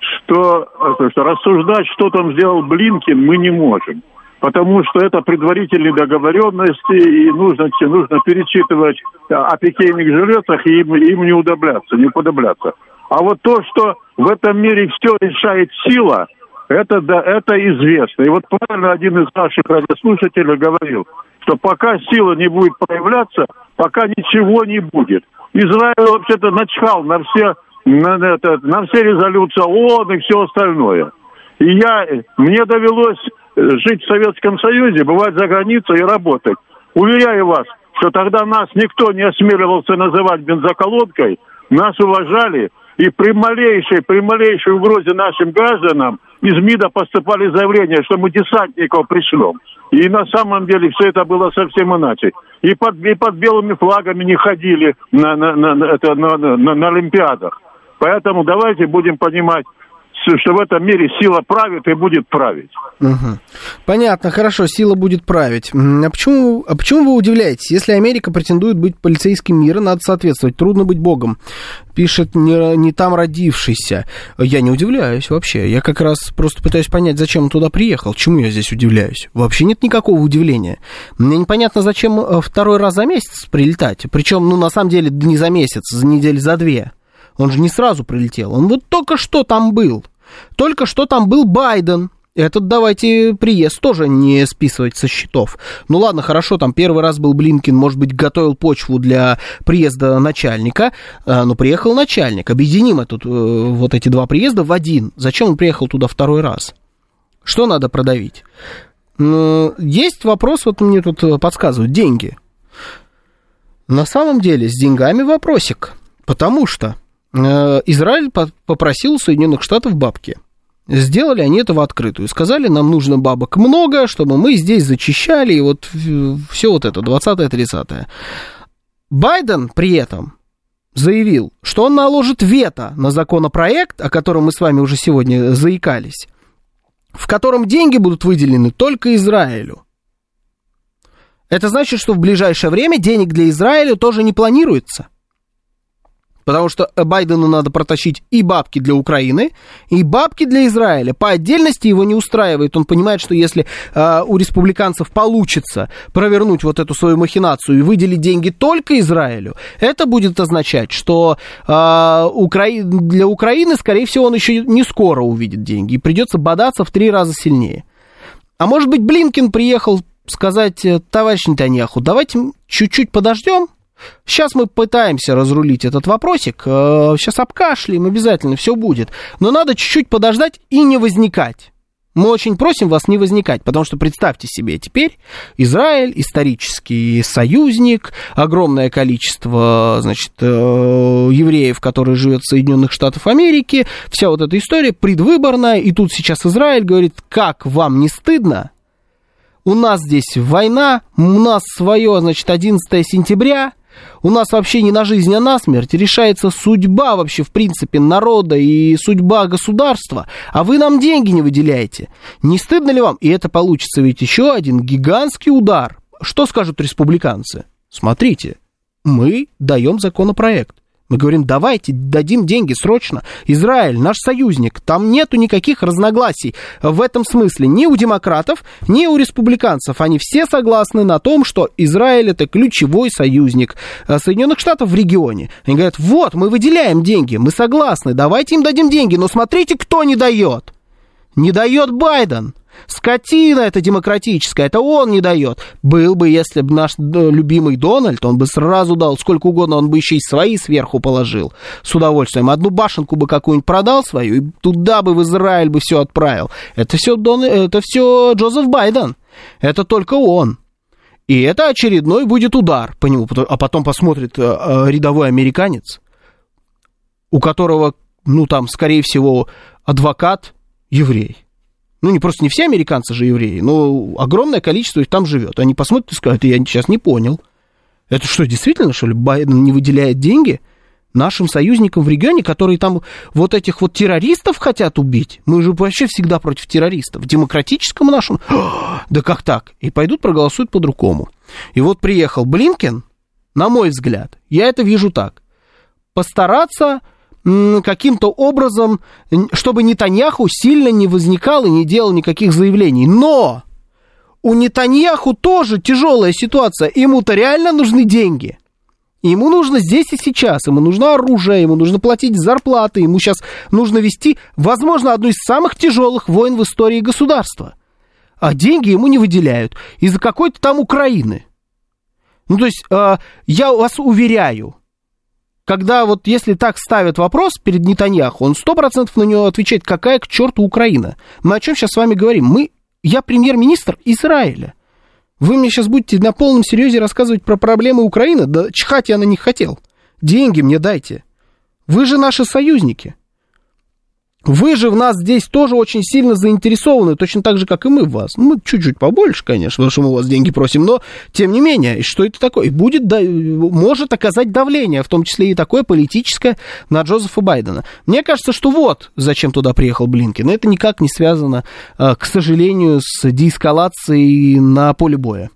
Что, это, что рассуждать, что там сделал Блинкин, мы не можем потому что это предварительные договоренности, и нужно, нужно перечитывать о пикейных жилетах, и им, им не удобляться, не уподобляться. А вот то, что в этом мире все решает сила, это, да, это известно. И вот правильно один из наших радиослушателей говорил, что пока сила не будет проявляться, пока ничего не будет. Израиль вообще-то начхал на все, на, на, на все резолюции ООН и все остальное. И я, мне довелось жить в Советском Союзе, бывать за границей и работать. Уверяю вас, что тогда нас никто не осмеливался называть бензоколонкой, нас уважали, и при малейшей, при малейшей угрозе нашим гражданам из МИДа поступали заявления, что мы десантников пришлем. И на самом деле все это было совсем иначе. И под, и под белыми флагами не ходили на, на, на, на, на, на, на Олимпиадах. Поэтому давайте будем понимать, что в этом мире сила правит и будет править. Угу. Понятно, хорошо, сила будет править. А почему, а почему вы удивляетесь? Если Америка претендует быть полицейским мира, надо соответствовать. Трудно быть богом. Пишет не, не там родившийся. Я не удивляюсь вообще. Я как раз просто пытаюсь понять, зачем он туда приехал. Чему я здесь удивляюсь? Вообще нет никакого удивления. Мне непонятно, зачем э, второй раз за месяц прилетать. Причем, ну, на самом деле, не за месяц, за неделю, за две. Он же не сразу прилетел. Он вот только что там был. Только что там был Байден. Этот давайте приезд тоже не списывать со счетов. Ну ладно, хорошо, там первый раз был Блинкин, может быть, готовил почву для приезда начальника, а, но приехал начальник. Объединим этот, э, вот эти два приезда в один. Зачем он приехал туда второй раз? Что надо продавить? Ну, есть вопрос, вот мне тут э, подсказывают, деньги. На самом деле с деньгами вопросик, потому что Израиль попросил Соединенных Штатов бабки. Сделали они это в открытую. Сказали, нам нужно бабок много, чтобы мы здесь зачищали, и вот все вот это, 20-30. Байден при этом заявил, что он наложит вето на законопроект, о котором мы с вами уже сегодня заикались, в котором деньги будут выделены только Израилю. Это значит, что в ближайшее время денег для Израиля тоже не планируется – Потому что Байдену надо протащить и бабки для Украины, и бабки для Израиля. По отдельности его не устраивает. Он понимает, что если э, у республиканцев получится провернуть вот эту свою махинацию и выделить деньги только Израилю, это будет означать, что э, Укра... для Украины, скорее всего, он еще не скоро увидит деньги. И придется бодаться в три раза сильнее. А может быть, Блинкин приехал сказать, товарищ Нетаньяху, давайте чуть-чуть подождем, Сейчас мы пытаемся разрулить этот вопросик. Сейчас э, обкашляем, обязательно все будет. Но надо чуть-чуть подождать и не возникать. Мы очень просим вас не возникать, потому что представьте себе теперь Израиль, исторический союзник, огромное количество, значит, э, евреев, которые живут в Соединенных Штатах Америки, вся вот эта история предвыборная, и тут сейчас Израиль говорит, как вам не стыдно? У нас здесь война, у нас свое, значит, 11 сентября, у нас вообще не на жизнь, а на смерть решается судьба вообще, в принципе, народа и судьба государства, а вы нам деньги не выделяете. Не стыдно ли вам? И это получится ведь еще один гигантский удар. Что скажут республиканцы? Смотрите, мы даем законопроект. Мы говорим, давайте дадим деньги срочно. Израиль, наш союзник, там нету никаких разногласий в этом смысле ни у демократов, ни у республиканцев. Они все согласны на том, что Израиль это ключевой союзник э, Соединенных Штатов в регионе. Они говорят, вот, мы выделяем деньги, мы согласны, давайте им дадим деньги, но смотрите, кто не дает. Не дает Байден. Скотина это демократическая, это он не дает. Был бы, если бы наш любимый Дональд, он бы сразу дал сколько угодно, он бы еще и свои сверху положил с удовольствием. Одну башенку бы какую-нибудь продал свою, и туда бы в Израиль бы все отправил. Это все, Дон... это все Джозеф Байден. Это только он. И это очередной будет удар по нему. А потом посмотрит э, э, рядовой американец, у которого, ну там, скорее всего, адвокат еврей ну, не просто не все американцы же евреи, но огромное количество их там живет. Они посмотрят и скажут, я сейчас не понял. Это что, действительно, что ли, Байден не выделяет деньги? нашим союзникам в регионе, которые там вот этих вот террористов хотят убить. Мы же вообще всегда против террористов. В демократическом нашем... Да как так? И пойдут проголосуют по-другому. И вот приехал Блинкен, на мой взгляд, я это вижу так. Постараться каким-то образом, чтобы Нетаньяху сильно не возникал и не делал никаких заявлений. Но у Нетаньяху тоже тяжелая ситуация. Ему-то реально нужны деньги. Ему нужно здесь и сейчас, ему нужно оружие, ему нужно платить зарплаты, ему сейчас нужно вести, возможно, одну из самых тяжелых войн в истории государства. А деньги ему не выделяют из-за какой-то там Украины. Ну, то есть, э, я вас уверяю, когда вот если так ставят вопрос перед Нетаньяху, он сто процентов на него отвечает, какая к черту Украина. Мы о чем сейчас с вами говорим? Мы, я премьер-министр Израиля. Вы мне сейчас будете на полном серьезе рассказывать про проблемы Украины? Да чихать я на них хотел. Деньги мне дайте. Вы же наши союзники. Вы же в нас здесь тоже очень сильно заинтересованы, точно так же, как и мы в вас. Ну, мы чуть-чуть побольше, конечно, потому что мы у вас деньги просим, но тем не менее, что это такое? Будет, может оказать давление, в том числе и такое политическое, на Джозефа Байдена. Мне кажется, что вот зачем туда приехал Блинкин. Это никак не связано, а, к сожалению, с деэскалацией на поле боя.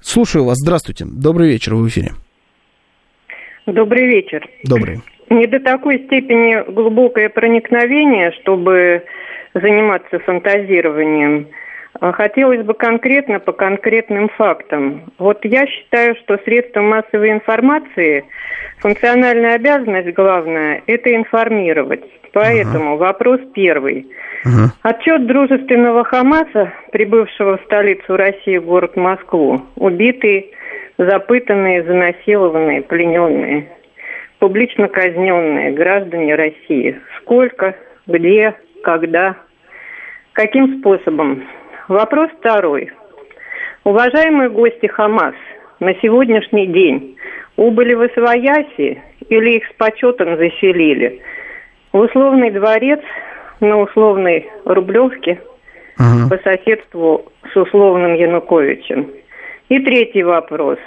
Слушаю вас. Здравствуйте. Добрый вечер. Вы в эфире. Добрый вечер. Добрый не до такой степени глубокое проникновение, чтобы заниматься фантазированием. А хотелось бы конкретно по конкретным фактам. Вот я считаю, что средства массовой информации, функциональная обязанность главная – это информировать. Поэтому uh-huh. вопрос первый. Uh-huh. Отчет дружественного Хамаса, прибывшего в столицу России, город Москву, убитые, запытанные, занасилованные, плененные – публично казненные граждане России. Сколько, где, когда, каким способом? Вопрос второй. Уважаемые гости Хамас, на сегодняшний день убыли в Освояси или их с почетом заселили? В условный дворец на условной Рублевке uh по соседству с условным Януковичем. И третий вопрос.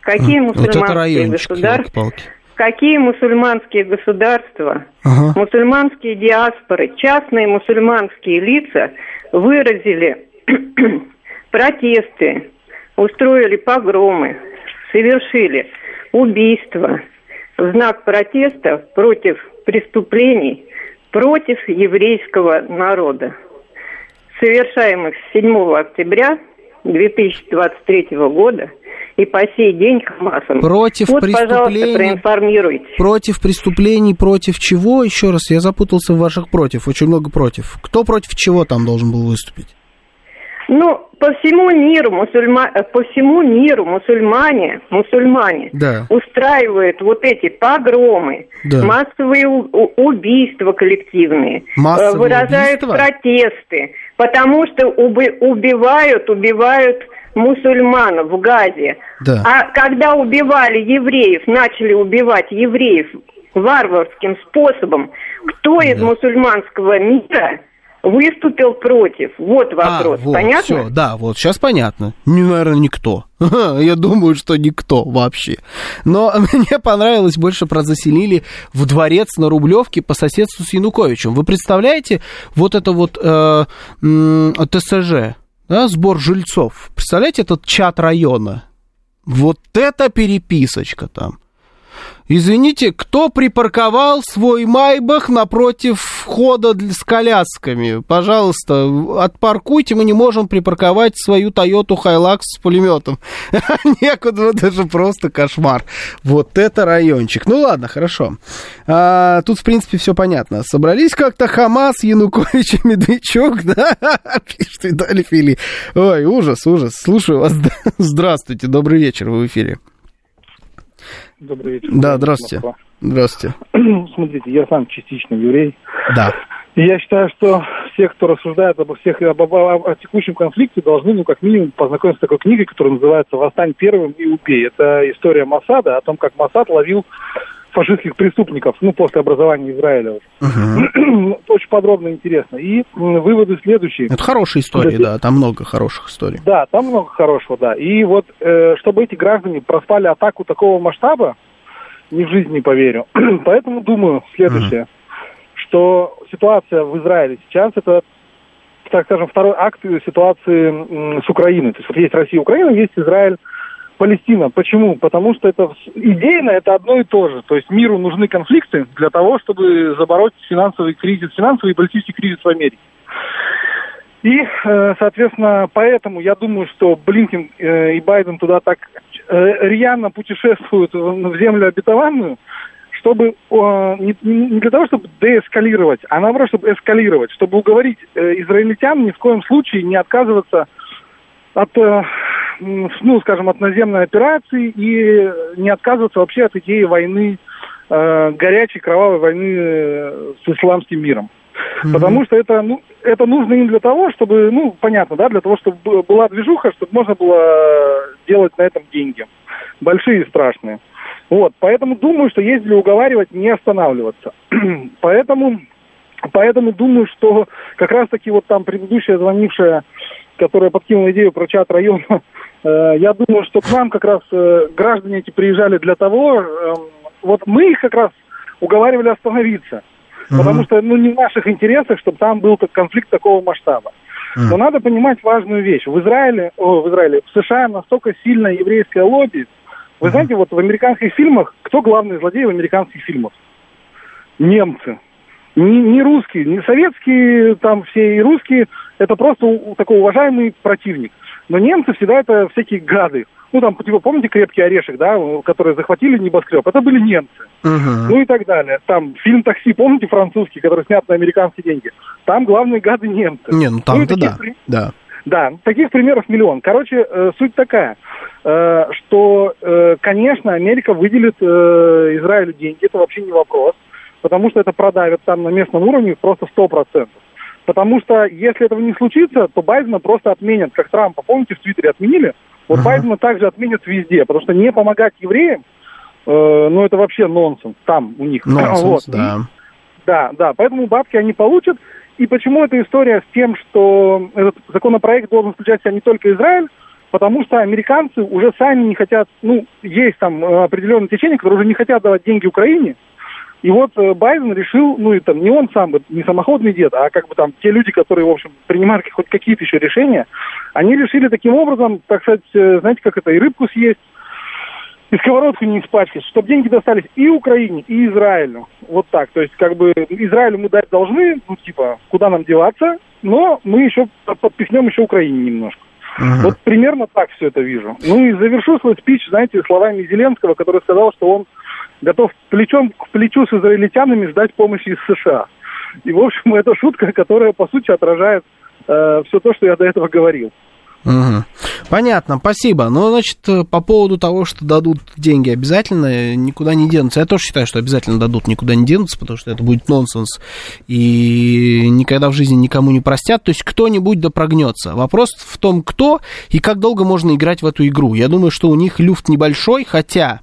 Какие мусульманские вот государства какие мусульманские государства, ага. мусульманские диаспоры, частные мусульманские лица выразили протесты, устроили погромы, совершили убийства в знак протеста против преступлений против еврейского народа, совершаемых с 7 октября 2023 года и по сей день Хамасом. Против вот, преступлений... проинформируйте. Против преступлений, против чего? Еще раз, я запутался в ваших против, очень много против. Кто против чего там должен был выступить? Ну, по всему миру мусульма... Э, по всему миру мусульмане, мусульмане да. устраивают вот эти погромы, да. массовые убийства коллективные, э, массовые выражают убийства? протесты, потому что уби... убивают, убивают мусульман в Газе. Да. А когда убивали евреев, начали убивать евреев варварским способом, кто да. из мусульманского мира выступил против. Вот а, вопрос. А, вот, понятно? Все, да, вот сейчас понятно. Наверное, никто. Я думаю, что никто вообще. Но мне понравилось больше про заселили в дворец на Рублевке по соседству с Януковичем. Вы представляете вот это вот э, э, ТСЖ, да, сбор жильцов. Представляете этот чат района? Вот это переписочка там. Извините, кто припарковал свой Майбах напротив входа с колясками? Пожалуйста, отпаркуйте, мы не можем припарковать свою Toyota Hilux с пулеметом. Некуда, это же просто кошмар. Вот это райончик. Ну ладно, хорошо. А, тут, в принципе, все понятно. Собрались как-то Хамас, Янукович и Медведчук, да? Пишет Виталий Фили. Ой, ужас, ужас. Слушаю вас. Здравствуйте, добрый вечер, вы в эфире. Добрый вечер. Да, здравствуйте. Москва. Здравствуйте. Смотрите, я сам частично еврей. Да. И я считаю, что все, кто рассуждает обо всех об, об, о, о текущем конфликте, должны, ну, как минимум, познакомиться с такой книгой, которая называется «Восстань первым и убей». Это история Масада о том, как Масад ловил фашистских преступников, ну, после образования Израиля. Uh-huh. Очень подробно интересно. И выводы следующие. Это хорошая история, Подожди. да, там много хороших историй. Да, там много хорошего, да. И вот, э, чтобы эти граждане проспали атаку такого масштаба, ни в жизни не поверю. Поэтому думаю следующее, что ситуация в Израиле сейчас это, так скажем, второй акт ситуации с Украиной. То есть вот есть Россия и Украина, есть Израиль, Палестина. Почему? Потому что это идейно это одно и то же. То есть миру нужны конфликты для того, чтобы забороть финансовый кризис, финансовый и политический кризис в Америке. И, э, соответственно, поэтому я думаю, что Блинкин э, и Байден туда так э, рьяно путешествуют в землю обетованную, чтобы не для того, чтобы деэскалировать, а наоборот, чтобы эскалировать, чтобы уговорить израильтян ни в коем случае не отказываться от, ну, скажем, от наземной операции и не отказываться вообще от идеи войны, горячей кровавой войны с исламским миром. Mm-hmm. Потому что это, ну, это нужно им для того, чтобы, ну, понятно, да, для того, чтобы была движуха, чтобы можно было делать на этом деньги. Большие и страшные. Вот, поэтому думаю, что если уговаривать, не останавливаться. поэтому, поэтому думаю, что как раз-таки вот там предыдущая звонившая, которая подкинула идею про чат района, э, я думаю, что к нам как раз э, граждане эти приезжали для того, э, вот мы их как раз уговаривали остановиться. Потому что ну, не в наших интересах, чтобы там был конфликт такого масштаба. Но надо понимать важную вещь. В Израиле, о, в Израиле, в США настолько сильное еврейское лобби. Вы знаете, вот в американских фильмах, кто главный злодей в американских фильмах? Немцы. Не, не русские, не советские, там все и русские. Это просто такой уважаемый противник. Но немцы всегда это всякие гады ну там, типа, помните крепкий орешек, да, которые захватили небоскреб, это были немцы. Uh-huh. Ну и так далее. Там фильм «Такси», помните, французский, который снят на американские деньги? Там главные гады немцы. Не, ну там-то ну, да. При... да. Да, таких примеров миллион. Короче, э, суть такая, э, что, э, конечно, Америка выделит э, Израилю деньги, это вообще не вопрос, потому что это продавят там на местном уровне просто сто процентов. Потому что если этого не случится, то Байдена просто отменят, как Трампа, помните, в Твиттере отменили, вот uh-huh. Байдена также отменят везде, потому что не помогать евреям, э, ну это вообще нонсенс там у них. Нонсенс, вот. да. Да, да, поэтому бабки они получат. И почему эта история с тем, что этот законопроект должен включать в себя не только Израиль, потому что американцы уже сами не хотят, ну, есть там э, определенные течения, которые уже не хотят давать деньги Украине, и вот э, Байден решил, ну и там не он сам, не самоходный дед, а как бы там те люди, которые, в общем, принимают хоть какие-то еще решения, они решили таким образом, так сказать, э, знаете, как это, и рыбку съесть, и сковородку не испачкать, чтобы деньги достались и Украине, и Израилю. Вот так. То есть, как бы, Израилю мы дать должны, ну, типа, куда нам деваться, но мы еще подпихнем еще Украине немножко. Uh-huh. Вот примерно так все это вижу. Ну и завершу свой спич, знаете, словами Зеленского, который сказал, что он готов плечом к плечу с израильтянами ждать помощи из США. И, в общем, это шутка, которая, по сути, отражает э, все то, что я до этого говорил. Угу. Понятно, спасибо. Ну, значит, по поводу того, что дадут деньги обязательно, никуда не денутся. Я тоже считаю, что обязательно дадут, никуда не денутся, потому что это будет нонсенс. И никогда в жизни никому не простят. То есть кто-нибудь да прогнется. Вопрос в том, кто и как долго можно играть в эту игру. Я думаю, что у них люфт небольшой, хотя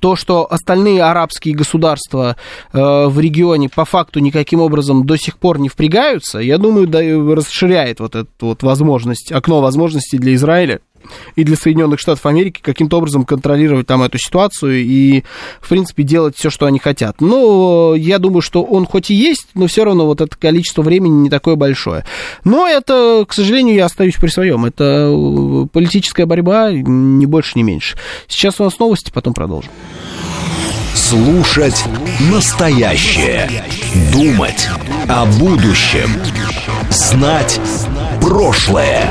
то, что остальные арабские государства э, в регионе по факту никаким образом до сих пор не впрягаются, я думаю, да, расширяет вот эту вот возможность, окно возможностей для Израиля и для Соединенных Штатов Америки каким-то образом контролировать там эту ситуацию и, в принципе, делать все, что они хотят. Но я думаю, что он хоть и есть, но все равно вот это количество времени не такое большое. Но это, к сожалению, я остаюсь при своем. Это э, политическая борьба, ни больше, ни меньше. Сейчас у нас новости, потом продолжим. Слушать настоящее. Думать о будущем. Знать прошлое.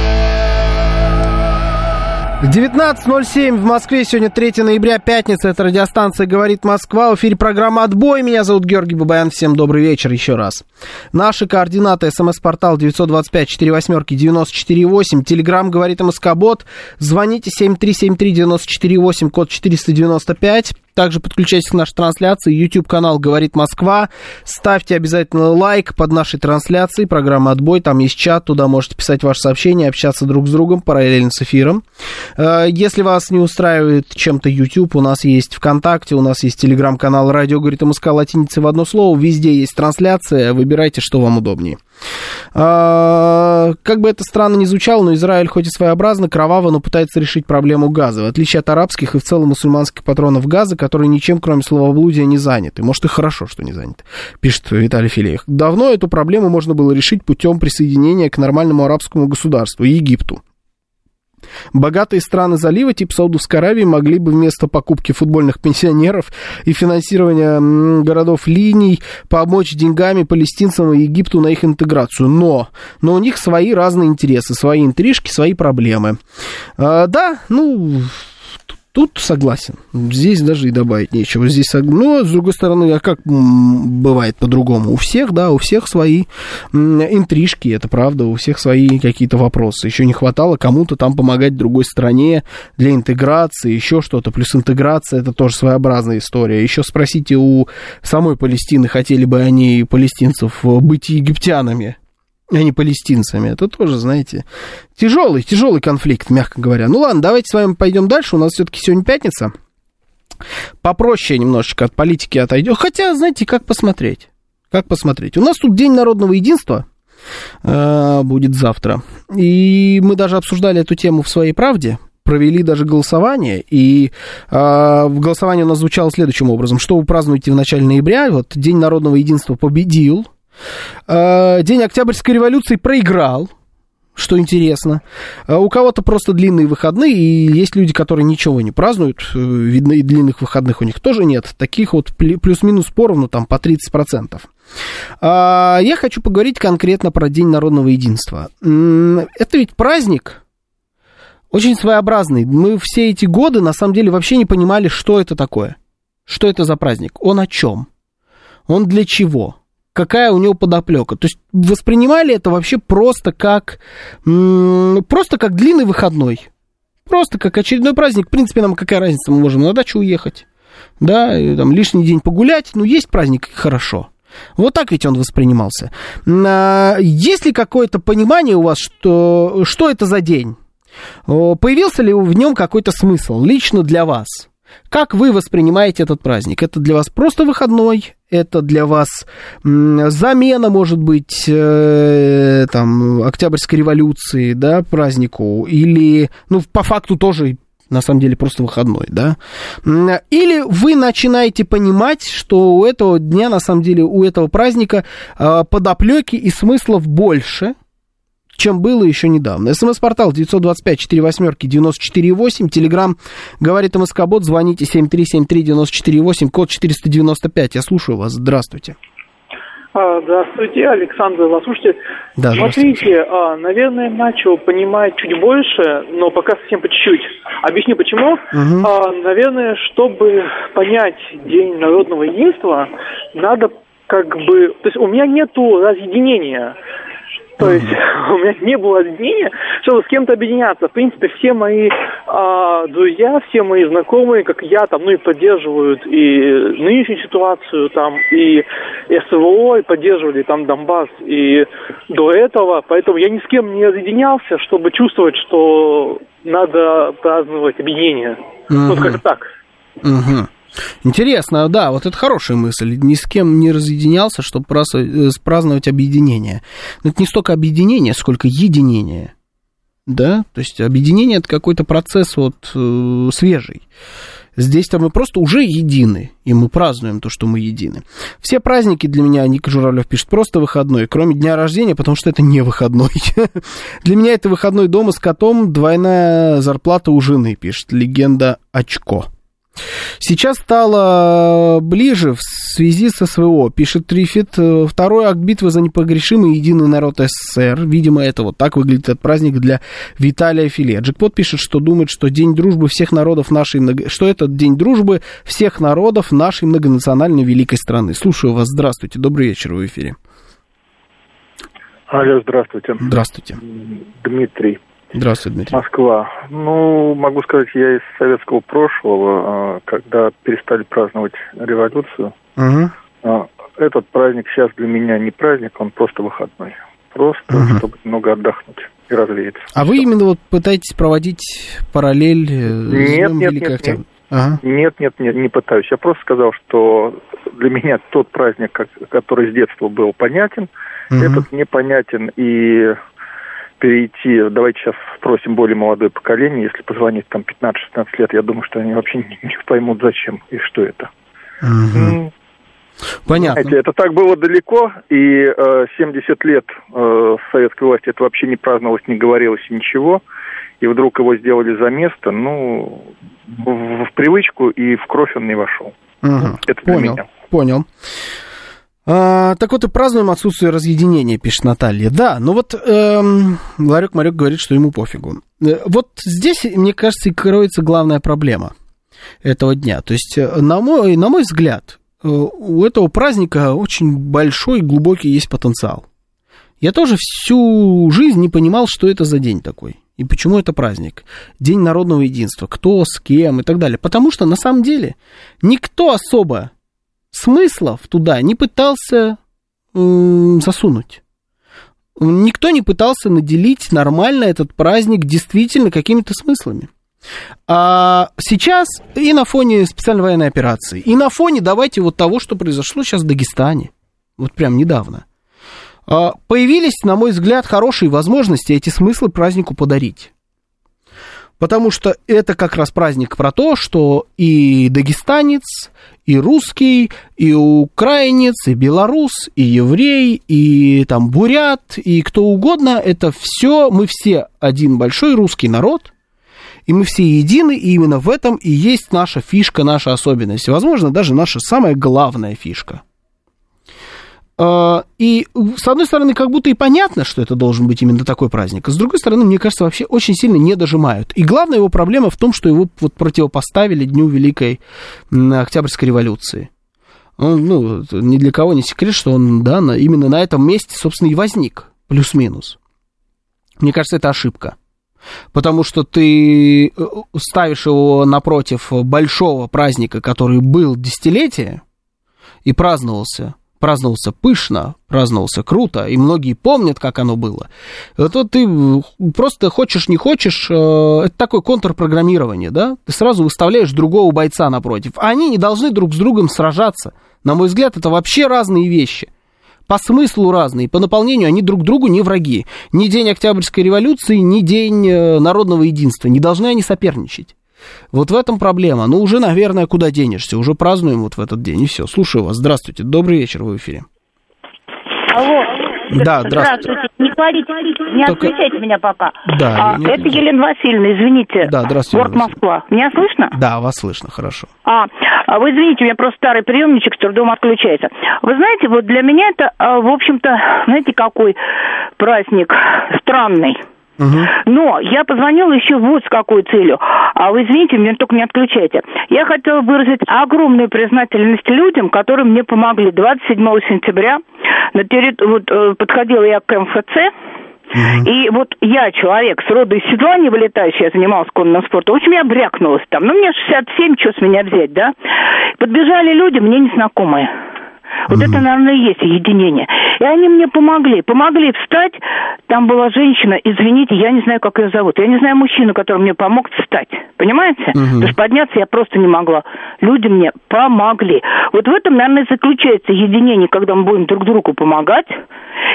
19.07 в Москве, сегодня 3 ноября, пятница, это радиостанция «Говорит Москва», в эфире программа «Отбой», меня зовут Георгий Бабаян, всем добрый вечер еще раз. Наши координаты, смс-портал 925-48-94-8, телеграмм «Говорит МСК-бот», звоните 7373-94-8, код 495, Также подключайтесь к нашей трансляции. YouTube-канал «Говорит Москва». Ставьте обязательно лайк под нашей трансляцией. Программа «Отбой». Там есть чат. Туда можете писать ваши сообщения, общаться друг с другом параллельно с эфиром. Э, если вас не устраивает чем-то YouTube, у нас есть ВКонтакте, у нас есть телеграм-канал «Радио говорит Москва» латиницей в одно слово. Везде есть трансляция. Выбирайте, что вам удобнее. А, как бы это странно ни звучало, но Израиль хоть и своеобразно, кроваво, но пытается решить проблему газа. В отличие от арабских и в целом мусульманских патронов газа, которые ничем, кроме словоблудия, не заняты. Может, и хорошо, что не заняты, пишет Виталий Филеев. Давно эту проблему можно было решить путем присоединения к нормальному арабскому государству, Египту. Богатые страны залива типа Саудовской Аравии могли бы вместо покупки футбольных пенсионеров и финансирования городов линий помочь деньгами палестинцам и Египту на их интеграцию. Но, но у них свои разные интересы, свои интрижки, свои проблемы. А, да, ну, Тут согласен. Здесь даже и добавить нечего. Здесь, но, с другой стороны, а как бывает по-другому? У всех, да, у всех свои интрижки, это правда, у всех свои какие-то вопросы. Еще не хватало кому-то там помогать другой стране для интеграции, еще что-то. Плюс интеграция, это тоже своеобразная история. Еще спросите у самой Палестины, хотели бы они, палестинцев, быть египтянами а не палестинцами. Это тоже, знаете, тяжелый, тяжелый конфликт, мягко говоря. Ну ладно, давайте с вами пойдем дальше. У нас все-таки сегодня пятница. Попроще немножечко от политики отойдем. Хотя, знаете, как посмотреть? Как посмотреть? У нас тут День народного единства э, будет завтра. И мы даже обсуждали эту тему в своей правде. Провели даже голосование, и э, в голосовании у нас звучало следующим образом. Что вы празднуете в начале ноября? Вот День народного единства победил, день Октябрьской революции проиграл, что интересно. Э, у кого-то просто длинные выходные, и есть люди, которые ничего не празднуют. Э, видно, и длинных выходных у них тоже нет. Таких вот плюс-минус поровну, там, по 30%. Я хочу поговорить конкретно про День народного единства. Это ведь праздник, очень своеобразный. Мы все эти годы, на самом деле, вообще не понимали, что это такое. Что это за праздник? Он о чем? Он для чего? Какая у него подоплека. То есть воспринимали это вообще просто как, просто как длинный выходной. Просто как очередной праздник. В принципе, нам какая разница, мы можем на дачу уехать. Да, и, там лишний день погулять. Ну, есть праздник, хорошо. Вот так ведь он воспринимался. А, есть ли какое-то понимание у вас, что, что это за день? Появился ли в нем какой-то смысл лично для вас? Как вы воспринимаете этот праздник? Это для вас просто выходной? Это для вас замена, может быть, э, там, Октябрьской революции, да, празднику? Или, ну, по факту тоже на самом деле просто выходной, да? Или вы начинаете понимать, что у этого дня, на самом деле, у этого праздника э, подоплеки и смыслов больше, чем было еще недавно. СМС-портал 925-48-94-8, Телеграмм говорит МСК-бот, звоните 7373-94-8, код 495. Я слушаю вас. Здравствуйте. А, здравствуйте, Александр, вас слушайте. Да, Смотрите, а, наверное, начал понимать чуть больше, но пока совсем по чуть-чуть. Объясню почему. Угу. Наверное, чтобы понять День народного единства, надо как бы... То есть у меня нету разъединения. То есть у меня не было объединения, чтобы с кем-то объединяться. В принципе, все мои э, друзья, все мои знакомые, как я, там, ну и поддерживают и нынешнюю ситуацию, там, и СВО, и поддерживали там Донбасс и до этого. Поэтому я ни с кем не объединялся, чтобы чувствовать, что надо праздновать объединение. Mm-hmm. Вот как так. Mm-hmm. Интересно, да, вот это хорошая мысль. Ни с кем не разъединялся, чтобы э, праздновать объединение. Но это не столько объединение, сколько единение. Да, то есть объединение это какой-то процесс вот э, свежий. Здесь-то мы просто уже едины, и мы празднуем то, что мы едины. Все праздники для меня, Ника Журавлев пишет, просто выходной, кроме дня рождения, потому что это не выходной. Для меня это выходной дома с котом, двойная зарплата у жены, пишет легенда Очко. Сейчас стало ближе в связи с СВО, пишет Трифит. Второй акт битвы за непогрешимый единый народ СССР. Видимо, это вот так выглядит этот праздник для Виталия Филе. Джекпот пишет, что думает, что День дружбы всех народов нашей... Что это День дружбы всех народов нашей многонациональной великой страны. Слушаю вас. Здравствуйте. Добрый вечер в эфире. Алло, здравствуйте. Здравствуйте. Дмитрий. Здравствуйте, Дмитрий. Москва. Ну, могу сказать, я из советского прошлого, а, когда перестали праздновать революцию. Угу. Этот праздник сейчас для меня не праздник, он просто выходной. Просто, угу. чтобы немного отдохнуть и развеяться. А вы именно вот пытаетесь проводить параллель э, нет, нет, нет, нет. Ага. Нет, нет, нет, не пытаюсь. Я просто сказал, что для меня тот праздник, который с детства был понятен, угу. этот непонятен и перейти, давайте сейчас спросим более молодое поколение, если позвонить там 15-16 лет, я думаю, что они вообще не, не поймут, зачем и что это. Угу. Понятно. Знаете, это так было далеко, и э, 70 лет э, советской власти это вообще не праздновалось, не говорилось ничего, и вдруг его сделали за место, ну, в, в привычку и в кровь он не вошел. Угу. Это для Понял. меня. Понял. А, так вот и празднуем отсутствие разъединения, пишет Наталья. Да, ну вот эм, Ларек Марек говорит, что ему пофигу. Э, вот здесь, мне кажется, и кроется главная проблема этого дня. То есть, э, на мой, на мой взгляд, э, у этого праздника очень большой, глубокий есть потенциал. Я тоже всю жизнь не понимал, что это за день такой. И почему это праздник? День народного единства. Кто, с кем и так далее. Потому что на самом деле никто особо смыслов туда не пытался засунуть. Никто не пытался наделить нормально этот праздник действительно какими-то смыслами. А сейчас и на фоне специальной военной операции, и на фоне, давайте, вот того, что произошло сейчас в Дагестане, вот прям недавно, а, появились, на мой взгляд, хорошие возможности эти смыслы празднику подарить. Потому что это как раз праздник про то, что и дагестанец, и русский, и украинец, и белорус, и еврей, и там бурят, и кто угодно, это все, мы все один большой русский народ, и мы все едины, и именно в этом и есть наша фишка, наша особенность. Возможно, даже наша самая главная фишка – и, с одной стороны, как будто и понятно, что это должен быть именно такой праздник. А с другой стороны, мне кажется, вообще очень сильно не дожимают. И главная его проблема в том, что его вот противопоставили Дню Великой Октябрьской революции. Он, ну, ни для кого не секрет, что он, да, на, именно на этом месте, собственно, и возник, плюс-минус. Мне кажется, это ошибка. Потому что ты э, ставишь его напротив большого праздника, который был десятилетие и праздновался праздновался пышно, праздновался круто, и многие помнят, как оно было. Вот ты просто хочешь, не хочешь, э, это такое контрпрограммирование, да? Ты сразу выставляешь другого бойца напротив. Они не должны друг с другом сражаться. На мой взгляд, это вообще разные вещи. По смыслу разные, по наполнению они друг другу не враги. Ни день Октябрьской революции, ни день э, народного единства. Не должны они соперничать. Вот в этом проблема. Ну, уже, наверное, куда денешься? Уже празднуем вот в этот день, и все. Слушаю вас. Здравствуйте. Добрый вечер, вы в эфире. Алло. Да, здравствуйте. здравствуйте. Не хвалите, не Только... отключайте меня пока. Да, а, это Елена Васильевна, извините. Да, здравствуйте. Город Москва. Меня слышно? Да, вас слышно, хорошо. А, а, вы извините, у меня просто старый приемничек с трудом отключается. Вы знаете, вот для меня это, а, в общем-то, знаете, какой праздник странный. Но я позвонила еще вот с какой целью. А вы извините, меня только не отключайте. Я хотела выразить огромную признательность людям, которые мне помогли. 27 сентября на террит... вот, э, подходила я к МФЦ, И вот я, человек с рода из седла не вылетающий, я занималась конным спортом, в общем, я брякнулась там. Ну, мне 67, что с меня взять, да? Подбежали люди, мне незнакомые. Вот mm-hmm. это, наверное, и есть единение. И они мне помогли. Помогли встать. Там была женщина, извините, я не знаю, как ее зовут. Я не знаю мужчину, который мне помог встать. Понимаете? Mm-hmm. Потому что подняться я просто не могла. Люди мне помогли. Вот в этом, наверное, заключается единение, когда мы будем друг другу помогать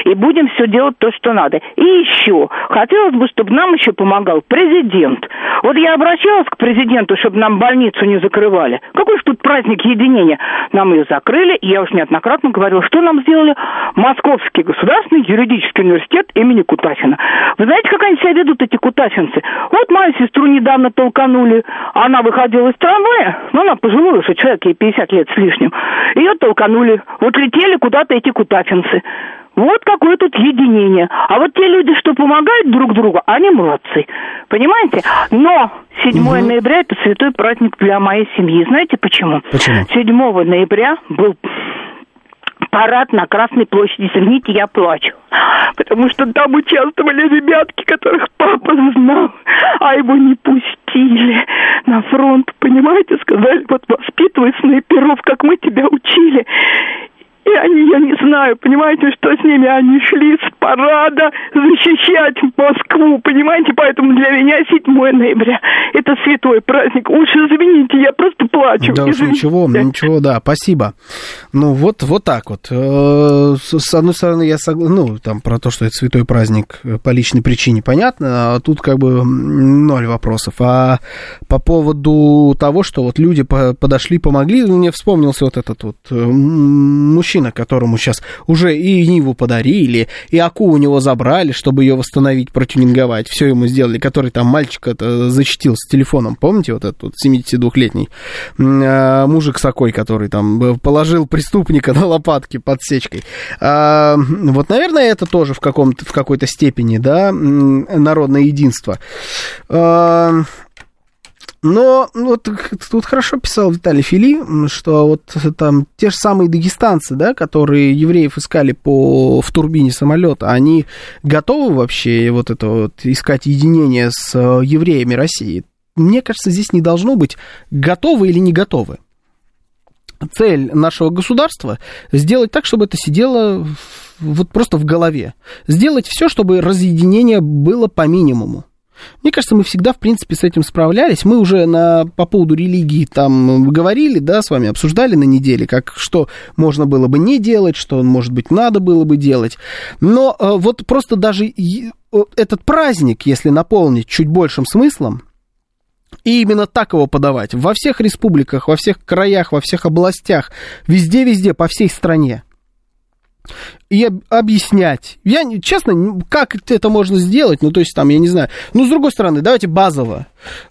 и будем все делать то, что надо. И еще, хотелось бы, чтобы нам еще помогал президент. Вот я обращалась к президенту, чтобы нам больницу не закрывали. Какой же тут праздник единения? Нам ее закрыли, и я уж неоднократно говорила, что нам сделали Московский государственный юридический университет имени Кутафина. Вы знаете, как они себя ведут, эти кутафинцы? Вот мою сестру недавно толканули, она выходила из трамвая, ну, она пожилой уже человек, ей 50 лет с лишним, ее толканули, вот летели куда-то эти кутафинцы. Вот какое тут единение. А вот те люди, что помогают друг другу, они молодцы. Понимаете? Но 7 угу. ноября это святой праздник для моей семьи. Знаете почему? Почему? 7 ноября был парад на Красной площади. Извините, я плачу. Потому что там участвовали ребятки, которых папа знал, а его не пустили на фронт. Понимаете, сказали, вот воспитывай снайперов, как мы тебя учили. И они, я не знаю, понимаете, что с ними они шли с парада защищать Москву, понимаете, поэтому для меня 7 ноября это святой праздник. Уж извините, я просто плачу. Да уж ничего, ничего, да, спасибо. Ну вот, вот так вот. Э, с одной стороны, я согласен, ну, там про то, что это святой праздник по личной причине, понятно, а тут как бы ноль вопросов. А по поводу того, что вот люди подошли, помогли, мне вспомнился вот этот вот э, мужчина, мужчина, которому сейчас уже и Ниву подарили, и Аку у него забрали, чтобы ее восстановить, протюнинговать, все ему сделали, который там мальчик это защитил с телефоном, помните, вот этот вот 72-летний а, мужик Сокой, который там положил преступника на лопатки под сечкой. А, вот, наверное, это тоже в, каком-то, в какой-то степени, да, народное единство. А, но вот тут хорошо писал Виталий Фили, что вот там те же самые дагестанцы, да, которые евреев искали по, в турбине самолета, они готовы вообще вот это вот искать единение с э, евреями России? Мне кажется, здесь не должно быть готовы или не готовы. Цель нашего государства сделать так, чтобы это сидело вот просто в голове. Сделать все, чтобы разъединение было по минимуму. Мне кажется, мы всегда, в принципе, с этим справлялись. Мы уже на, по поводу религии там говорили, да, с вами обсуждали на неделе, как, что можно было бы не делать, что, может быть, надо было бы делать. Но э, вот просто даже этот праздник, если наполнить чуть большим смыслом, и именно так его подавать во всех республиках, во всех краях, во всех областях, везде-везде, по всей стране и объяснять. Я, честно, как это можно сделать, ну, то есть, там, я не знаю. Ну, с другой стороны, давайте базово.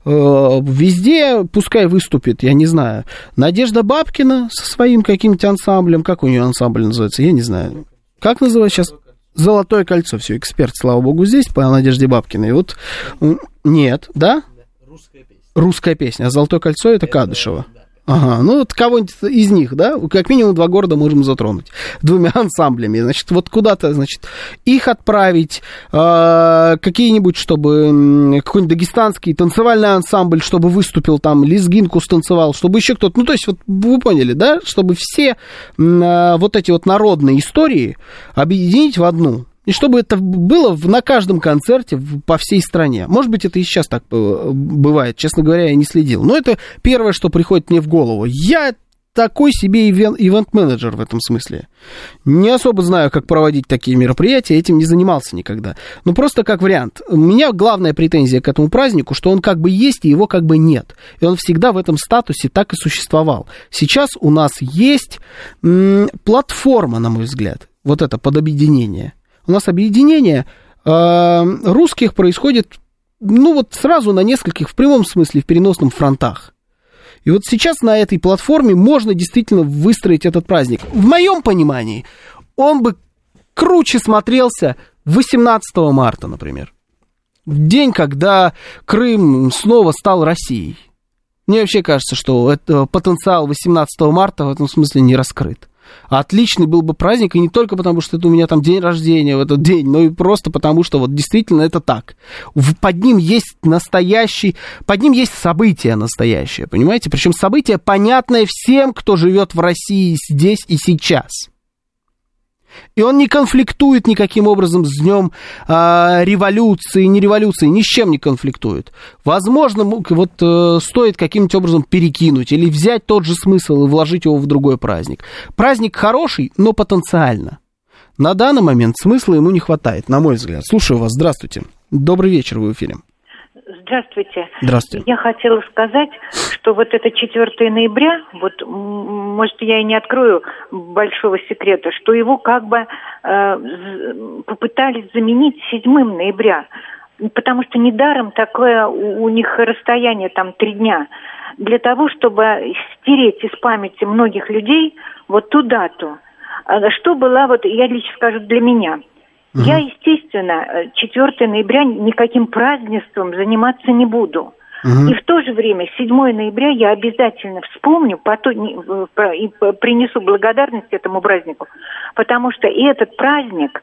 Э, везде пускай выступит, я не знаю, Надежда Бабкина со своим каким-то ансамблем. Как у нее ансамбль называется? Я не знаю. Как называется сейчас? Золотое кольцо. Все, эксперт, слава богу, здесь по Надежде Бабкиной. Вот нет, да? Русская песня. Русская песня. А Золотое кольцо это, это Кадышева. Ага, ну вот кого-нибудь из них, да, как минимум два города можем затронуть двумя ансамблями. Значит, вот куда-то, значит, их отправить, э, какие-нибудь, чтобы какой-нибудь дагестанский танцевальный ансамбль, чтобы выступил там, лезгинку станцевал, чтобы еще кто-то, ну то есть вот вы поняли, да, чтобы все э, вот эти вот народные истории объединить в одну. И чтобы это было на каждом концерте по всей стране. Может быть, это и сейчас так э, бывает. Честно говоря, я не следил. Но это первое, что приходит мне в голову. Я такой себе ивент-менеджер в этом смысле. Не особо знаю, как проводить такие мероприятия, этим не занимался никогда. Но просто как вариант. У меня главная претензия к этому празднику, что он как бы есть, и его как бы нет. И он всегда в этом статусе так и существовал. Сейчас у нас есть м- платформа, на мой взгляд, вот это под объединение у нас объединение э, русских происходит, ну вот сразу на нескольких, в прямом смысле, в переносном фронтах. И вот сейчас на этой платформе можно действительно выстроить этот праздник. В моем понимании, он бы круче смотрелся 18 марта, например. День, когда Крым снова стал Россией. Мне вообще кажется, что это, потенциал 18 марта в этом смысле не раскрыт. Отличный был бы праздник, и не только потому, что это у меня там день рождения в этот день, но и просто потому, что вот действительно это так. Под ним есть настоящий, под ним есть событие настоящее, понимаете? Причем событие понятное всем, кто живет в России здесь и сейчас. И он не конфликтует никаким образом с днем а, революции, не революции, ни с чем не конфликтует. Возможно, вот э, стоит каким-нибудь образом перекинуть или взять тот же смысл и вложить его в другой праздник. Праздник хороший, но потенциально. На данный момент смысла ему не хватает, на мой взгляд. Слушаю вас, здравствуйте. Добрый вечер, вы в эфире. Здравствуйте. Здравствуйте. Я хотела сказать, что вот это 4 ноября, вот, может, я и не открою большого секрета, что его как бы э, попытались заменить 7 ноября. Потому что недаром такое у, у них расстояние там три дня. Для того, чтобы стереть из памяти многих людей вот ту дату. А что была, вот я лично скажу, для меня – Угу. Я, естественно, 4 ноября никаким празднеством заниматься не буду. Угу. И в то же время 7 ноября я обязательно вспомню потом, и принесу благодарность этому празднику, потому что и этот праздник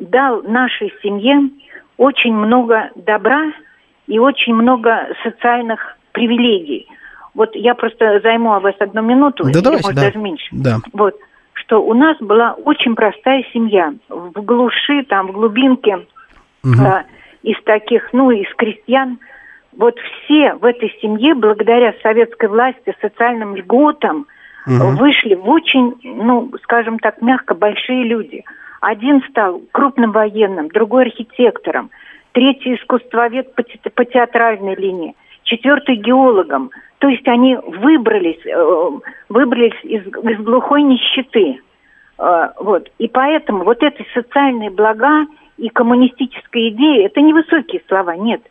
дал нашей семье очень много добра и очень много социальных привилегий. Вот я просто займу о вас одну минуту, да или, давайте, может, да. даже меньше. Да. Вот, что у нас была очень простая семья. В глуши, там, в глубинке, угу. э, из таких, ну, из крестьян. Вот все в этой семье, благодаря советской власти, социальным льготам, угу. вышли в очень, ну, скажем так, мягко, большие люди. Один стал крупным военным, другой архитектором, третий искусствовед по, те, по театральной линии, четвертый геологом. То есть они выбрались, э, выбрались из, из глухой нищеты. Э, вот. И поэтому вот эти социальные блага и коммунистическая идея, это не высокие слова, нет.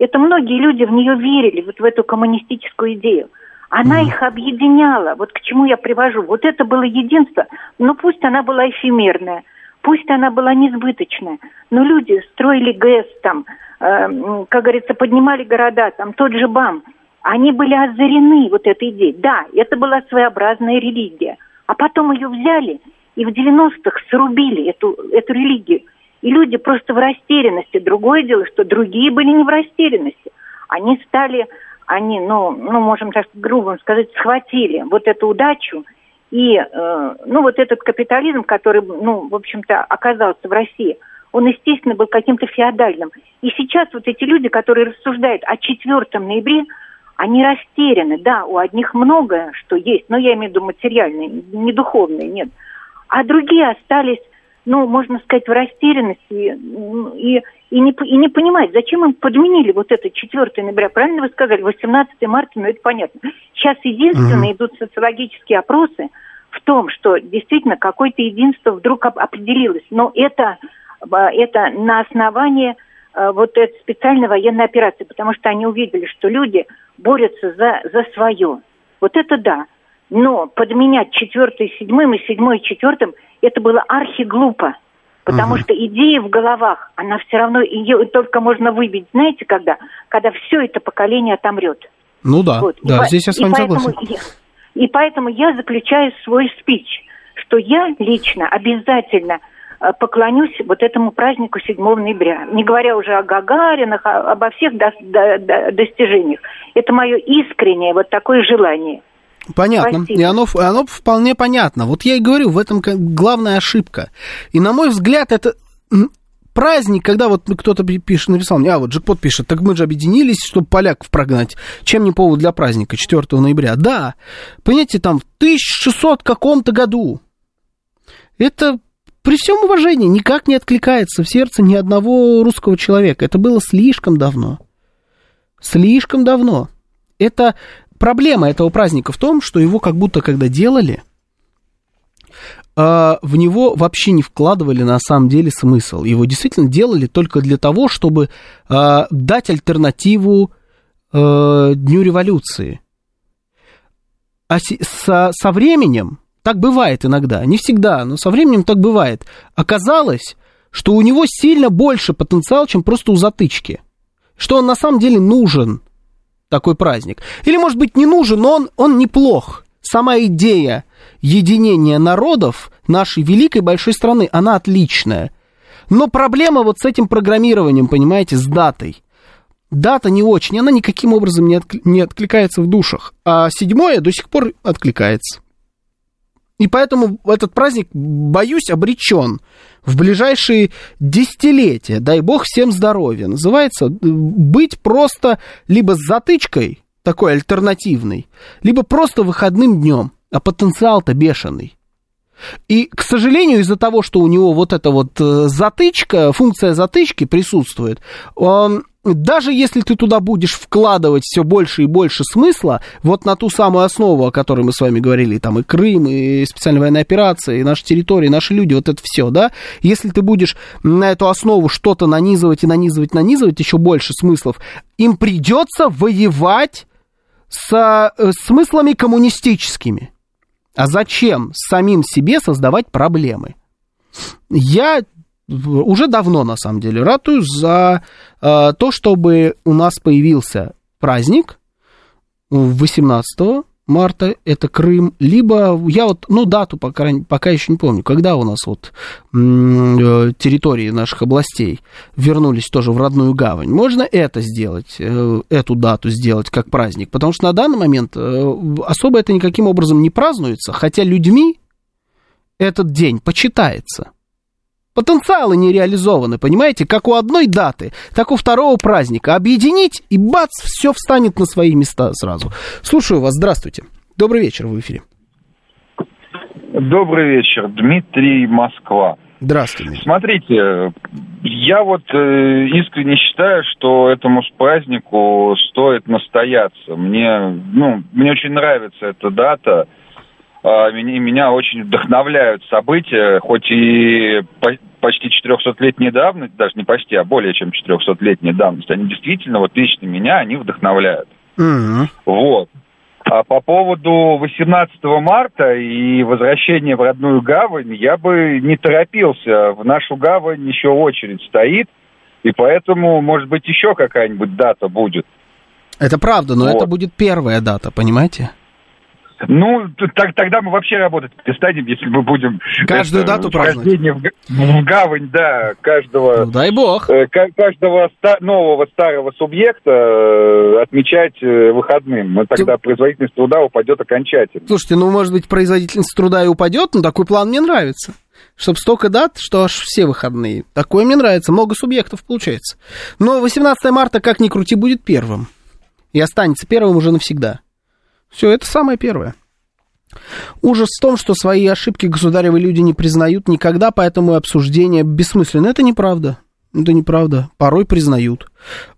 Это многие люди в нее верили, вот в эту коммунистическую идею. Она их объединяла. Вот к чему я привожу. Вот это было единство. Но пусть она была эфемерная, пусть она была несбыточная. Но люди строили ГЭС там, как говорится, поднимали города, там тот же БАМ. Они были озарены вот этой идеей. Да, это была своеобразная религия. А потом ее взяли и в 90-х срубили эту, эту религию. И люди просто в растерянности. Другое дело, что другие были не в растерянности. Они стали, они, ну, ну можем так грубо сказать, схватили вот эту удачу и, э, ну, вот этот капитализм, который, ну, в общем-то, оказался в России, он, естественно, был каким-то феодальным. И сейчас вот эти люди, которые рассуждают о 4 ноябре, они растеряны. Да, у одних многое, что есть, но я имею в виду материальные, не духовные, нет. А другие остались ну, можно сказать, в растерянности и, и, не, и не понимать, зачем им подменили вот это 4 ноября. Правильно вы сказали, 18 марта, ну это понятно. Сейчас единственное mm-hmm. идут социологические опросы в том, что действительно какое-то единство вдруг определилось. Но это, это на основании а, вот этой специальной военной операции, потому что они увидели, что люди борются за, за свое. Вот это да. Но подменять четвертый седьмым и седьмой четвертым – это было архиглупо. Потому угу. что идея в головах, она все равно, ее только можно выбить, знаете, когда? Когда все это поколение отомрет. Ну да, вот. да, и здесь я с вами согласен. Я, и поэтому я заключаю свой спич, что я лично обязательно э, поклонюсь вот этому празднику 7 ноября. Не говоря уже о Гагаринах, а, обо всех до, до, до, достижениях. Это мое искреннее вот такое желание. Понятно. Спасибо. И оно, оно вполне понятно. Вот я и говорю, в этом главная ошибка. И на мой взгляд, это праздник, когда вот кто-то пишет, написал мне, а вот Джекпот пишет, так мы же объединились, чтобы поляков прогнать. Чем не повод для праздника 4 ноября? Да, понимаете, там в 1600 каком-то году. Это при всем уважении никак не откликается в сердце ни одного русского человека. Это было слишком давно. Слишком давно. Это проблема этого праздника в том, что его как будто когда делали, а, в него вообще не вкладывали на самом деле смысл. Его действительно делали только для того, чтобы а, дать альтернативу а, Дню революции. А со, со временем, так бывает иногда, не всегда, но со временем так бывает, оказалось, что у него сильно больше потенциал, чем просто у затычки. Что он на самом деле нужен такой праздник. Или, может быть, не нужен, но он, он неплох. Сама идея единения народов нашей великой большой страны, она отличная. Но проблема вот с этим программированием, понимаете, с датой. Дата не очень, она никаким образом не, отк... не откликается в душах. А седьмое до сих пор откликается. И поэтому этот праздник, боюсь, обречен в ближайшие десятилетия, дай бог всем здоровья, называется э, быть просто либо с затычкой, такой альтернативной, либо просто выходным днем, а потенциал-то бешеный. И, к сожалению, из-за того, что у него вот эта вот э, затычка, функция затычки присутствует, он, даже если ты туда будешь вкладывать все больше и больше смысла, вот на ту самую основу, о которой мы с вами говорили, там и Крым, и специальная военная операция, и наши территории, наши люди, вот это все, да, если ты будешь на эту основу что-то нанизывать и нанизывать, нанизывать еще больше смыслов, им придется воевать с э, смыслами коммунистическими. А зачем самим себе создавать проблемы? Я уже давно, на самом деле, ратую за то, чтобы у нас появился праздник 18 марта это Крым, либо я вот, ну, дату пока, пока еще не помню, когда у нас вот э, территории наших областей вернулись тоже в родную гавань. Можно это сделать, э, эту дату сделать как праздник, потому что на данный момент э, особо это никаким образом не празднуется, хотя людьми этот день почитается. Потенциалы не реализованы, понимаете? Как у одной даты, так у второго праздника. Объединить, и бац, все встанет на свои места сразу. Слушаю вас, здравствуйте. Добрый вечер, в эфире. Добрый вечер, Дмитрий Москва. Здравствуйте. Смотрите, я вот э, искренне считаю, что этому празднику стоит настояться. Мне, ну, мне очень нравится эта дата. Э, меня, меня очень вдохновляют события, хоть и почти 400-летней давности, даже не почти, а более чем 400-летней давности, они действительно, вот лично меня, они вдохновляют. Mm-hmm. Вот. А по поводу 18 марта и возвращения в родную гавань, я бы не торопился. В нашу гавань еще очередь стоит, и поэтому, может быть, еще какая-нибудь дата будет. Это правда, но вот. это будет первая дата, понимаете? Ну, так, тогда мы вообще работать перестанем, если мы будем... Каждую это, дату праздновать. В, в гавань, да, каждого... Ну, дай бог. Э, каждого ста- нового старого субъекта э, отмечать э, выходным. Мы тогда Ты... производительность труда упадет окончательно. Слушайте, ну, может быть, производительность труда и упадет, но такой план мне нравится. Чтобы столько дат, что аж все выходные. Такое мне нравится, много субъектов получается. Но 18 марта, как ни крути, будет первым. И останется первым уже навсегда. Все, это самое первое. Ужас в том, что свои ошибки государевы люди не признают никогда, поэтому обсуждение бессмысленно. Это неправда. Это неправда. Порой признают.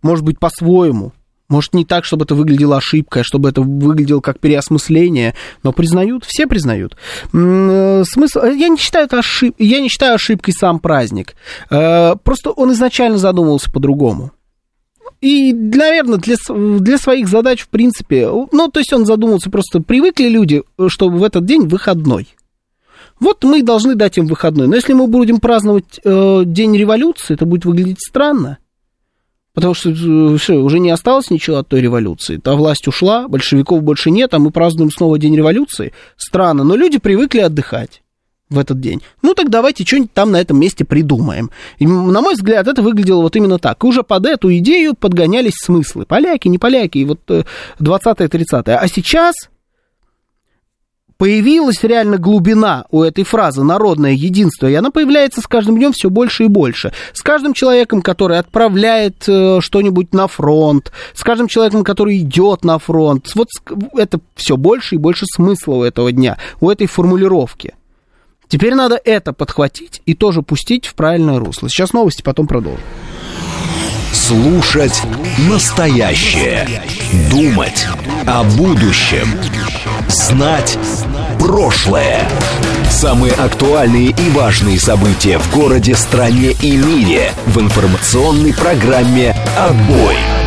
Может быть, по-своему. Может, не так, чтобы это выглядело ошибкой, а чтобы это выглядело как переосмысление, но признают, все признают. Э, смысл, я не считаю это ошиб, я не считаю ошибкой сам праздник. Э, просто он изначально задумывался по-другому. И, наверное, для, для своих задач, в принципе, ну, то есть он задумался, просто привыкли люди, что в этот день выходной. Вот мы должны дать им выходной. Но если мы будем праздновать э, День революции, это будет выглядеть странно. Потому что э, все, уже не осталось ничего от той революции. Та власть ушла, большевиков больше нет, а мы празднуем снова День революции. Странно, но люди привыкли отдыхать в этот день. Ну так давайте что-нибудь там на этом месте придумаем. И, на мой взгляд, это выглядело вот именно так. И уже под эту идею подгонялись смыслы. Поляки, не поляки, и вот 20-е, 30-е. А сейчас появилась реально глубина у этой фразы «народное единство», и она появляется с каждым днем все больше и больше. С каждым человеком, который отправляет э, что-нибудь на фронт, с каждым человеком, который идет на фронт. Вот это все больше и больше смысла у этого дня, у этой формулировки. Теперь надо это подхватить и тоже пустить в правильное русло. Сейчас новости, потом продолжим. Слушать настоящее. Думать о будущем. Знать прошлое. Самые актуальные и важные события в городе, стране и мире в информационной программе «Отбой».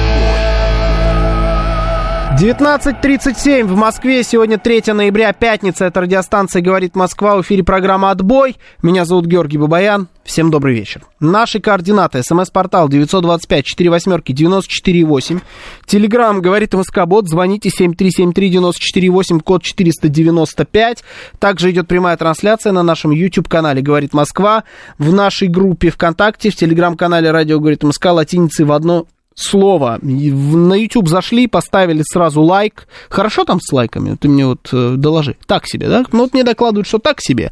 19.37 в Москве. Сегодня 3 ноября, пятница. Это радиостанция «Говорит Москва». В эфире программа «Отбой». Меня зовут Георгий Бабаян. Всем добрый вечер. Наши координаты. СМС-портал 925-48-94-8. Телеграмм «Говорит МСК-бот». Звоните 7373-94-8, код 495. Также идет прямая трансляция на нашем YouTube-канале «Говорит Москва». В нашей группе ВКонтакте, в телеграм-канале «Радио Говорит МСК» латиницей в одно слово. На YouTube зашли, поставили сразу лайк. Хорошо там с лайками? Ты мне вот э, доложи. Так себе, да? Ну вот мне докладывают, что так себе.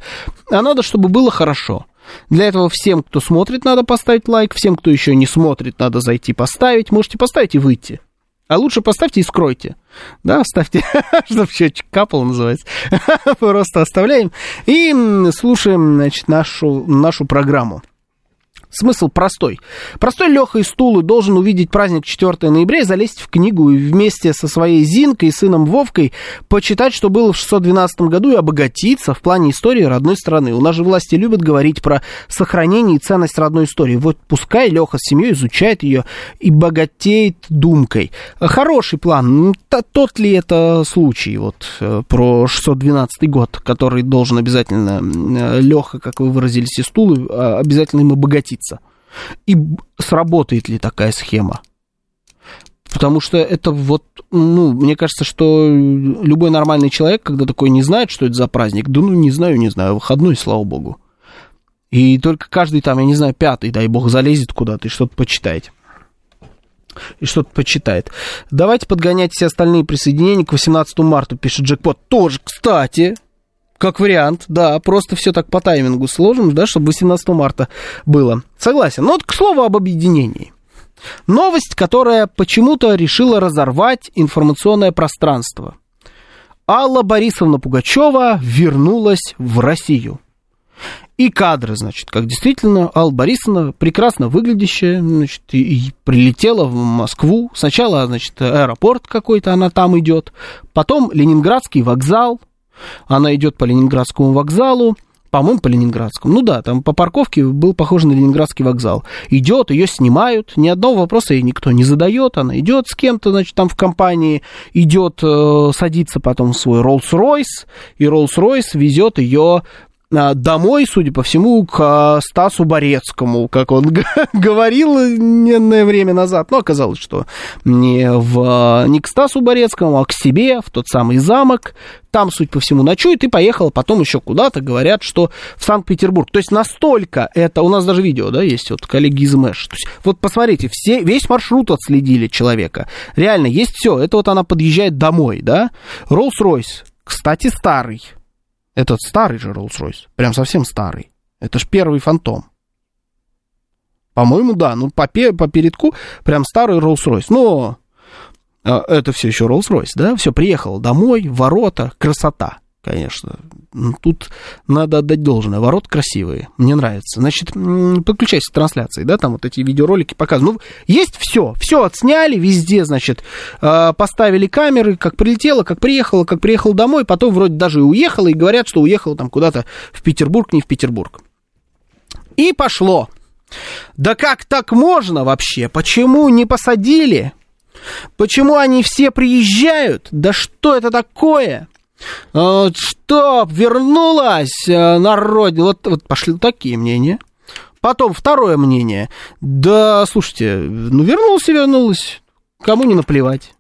А надо, чтобы было хорошо. Для этого всем, кто смотрит, надо поставить лайк. Всем, кто еще не смотрит, надо зайти поставить. Можете поставить и выйти. А лучше поставьте и скройте. Да, ставьте, чтобы счетчик капал, называется. Просто оставляем. И слушаем, значит, нашу, нашу программу. Смысл простой. Простой Леха из Тулы должен увидеть праздник 4 ноября и залезть в книгу и вместе со своей Зинкой и сыном Вовкой почитать, что было в 612 году и обогатиться в плане истории родной страны. У нас же власти любят говорить про сохранение и ценность родной истории. Вот пускай Леха с семьей изучает ее и богатеет думкой. Хороший план. Тот ли это случай вот э, про 612 год, который должен обязательно э, Леха, как вы выразились, из Тулы, а, обязательно им обогатить и сработает ли такая схема? Потому что это вот, ну, мне кажется, что любой нормальный человек, когда такой не знает, что это за праздник, да ну, не знаю, не знаю, выходной, слава богу. И только каждый там, я не знаю, пятый, дай бог, залезет куда-то и что-то почитает. И что-то почитает. Давайте подгонять все остальные присоединения к 18 марта, пишет Джекпот. Тоже, кстати, как вариант, да, просто все так по таймингу сложим, да, чтобы 18 марта было. Согласен. Но вот к слову об объединении. Новость, которая почему-то решила разорвать информационное пространство. Алла Борисовна Пугачева вернулась в Россию. И кадры, значит, как действительно Алла Борисовна, прекрасно выглядящая, значит, и, и прилетела в Москву. Сначала, значит, аэропорт какой-то, она там идет. Потом Ленинградский вокзал. Она идет по Ленинградскому вокзалу по-моему, по Ленинградскому. Ну да, там по парковке был похож на Ленинградский вокзал. Идет, ее снимают, ни одного вопроса ей никто не задает, она идет с кем-то, значит, там в компании, идет, э, садится потом в свой Rolls-Royce, и Rolls-Royce везет ее домой, судя по всему, к а, Стасу Борецкому, как он говорил ненное время назад. Но оказалось, что не, в, а, не к Стасу Борецкому, а к себе, в тот самый замок. Там, судя по всему, ночует и поехала потом еще куда-то. Говорят, что в Санкт-Петербург. То есть настолько это... У нас даже видео, да, есть вот коллеги из МЭШ. То есть, вот посмотрите, все, весь маршрут отследили человека. Реально, есть все. Это вот она подъезжает домой, да. Роллс-Ройс, кстати, старый этот старый же Rolls-Royce, прям совсем старый. Это ж первый фантом. По-моему, да, ну по, по передку прям старый Rolls-Royce. Но а, это все еще Rolls-Royce, да? Все, приехал домой, ворота, красота конечно. Ну, тут надо отдать должное. Ворот красивые. Мне нравится. Значит, подключайся к трансляции, да, там вот эти видеоролики показывают. Ну, есть все. Все отсняли везде, значит, а, поставили камеры, как прилетела, как приехала, как приехала домой, потом вроде даже и уехала, и говорят, что уехала там куда-то в Петербург, не в Петербург. И пошло. Да как так можно вообще? Почему не посадили? Почему они все приезжают? Да что это такое? А, что, вернулась э, на родину? Вот, вот пошли такие мнения. Потом второе мнение. Да, слушайте, ну вернулся, вернулась. Кому не наплевать.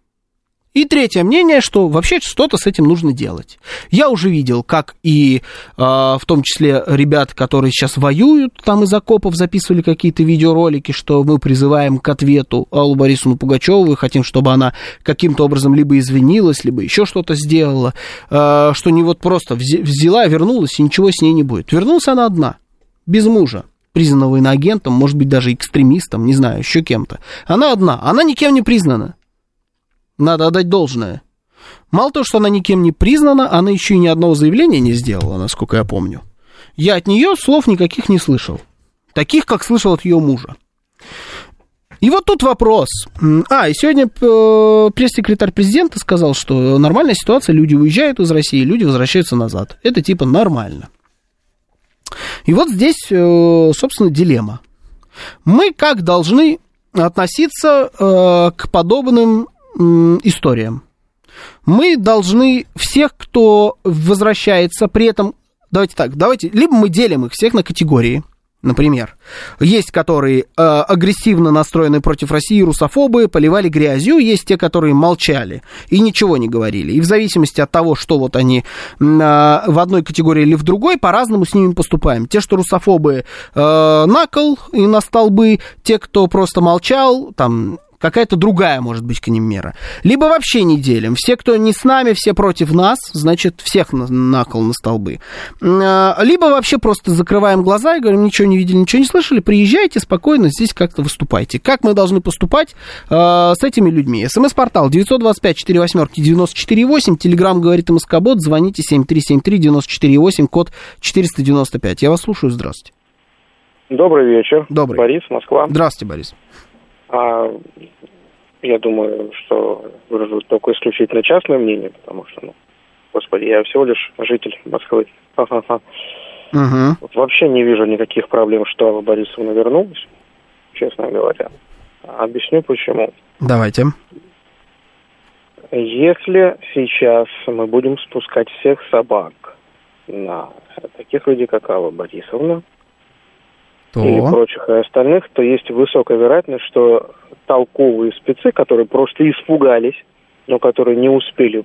И третье мнение, что вообще что-то с этим нужно делать. Я уже видел, как и э, в том числе ребят, которые сейчас воюют, там из окопов записывали какие-то видеоролики, что мы призываем к ответу Аллу Борисовну Пугачеву и хотим, чтобы она каким-то образом либо извинилась, либо еще что-то сделала, э, что не вот просто взяла, вернулась и ничего с ней не будет. Вернулась она одна, без мужа признанного иноагентом, может быть, даже экстремистом, не знаю, еще кем-то. Она одна, она никем не признана. Надо отдать должное. Мало того, что она никем не признана, она еще и ни одного заявления не сделала, насколько я помню. Я от нее слов никаких не слышал. Таких, как слышал от ее мужа. И вот тут вопрос. А, и сегодня э, пресс-секретарь президента сказал, что нормальная ситуация, люди уезжают из России, люди возвращаются назад. Это типа нормально. И вот здесь, э, собственно, дилемма. Мы как должны относиться э, к подобным историям. Мы должны всех, кто возвращается, при этом, давайте так, давайте, либо мы делим их всех на категории, Например, есть, которые э, агрессивно настроены против России, русофобы, поливали грязью, есть те, которые молчали и ничего не говорили. И в зависимости от того, что вот они э, в одной категории или в другой, по-разному с ними поступаем. Те, что русофобы, э, на и на столбы, те, кто просто молчал, там какая-то другая может быть к ним мера. Либо вообще не делим. Все, кто не с нами, все против нас, значит, всех на, на кол, на столбы. А, либо вообще просто закрываем глаза и говорим, ничего не видели, ничего не слышали, приезжайте спокойно, здесь как-то выступайте. Как мы должны поступать э, с этими людьми? СМС-портал 925 4 восьмерки 94 Телеграмм говорит МСК-бот, звоните 7373 94 код 495. Я вас слушаю, здравствуйте. Добрый вечер. Добрый. Борис, Москва. Здравствуйте, Борис. А я думаю, что выражу только исключительно частное мнение, потому что, ну, господи, я всего лишь житель Москвы. Ха-ха-ха. Угу. Вот вообще не вижу никаких проблем, что Алла Борисовна вернулась, честно говоря. Объясню почему. Давайте. Если сейчас мы будем спускать всех собак на таких людей, как Алла Борисовна, то... или прочих и остальных, то есть высокая вероятность, что толковые спецы, которые просто испугались, но которые не успели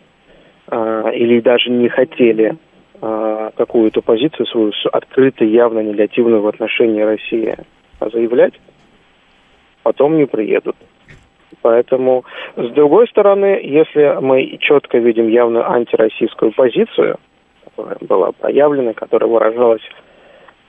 а, или даже не хотели а, какую-то позицию свою открыто, явно негативную в отношении России заявлять, потом не приедут. Поэтому, с другой стороны, если мы четко видим явно антироссийскую позицию, которая была проявлена, которая выражалась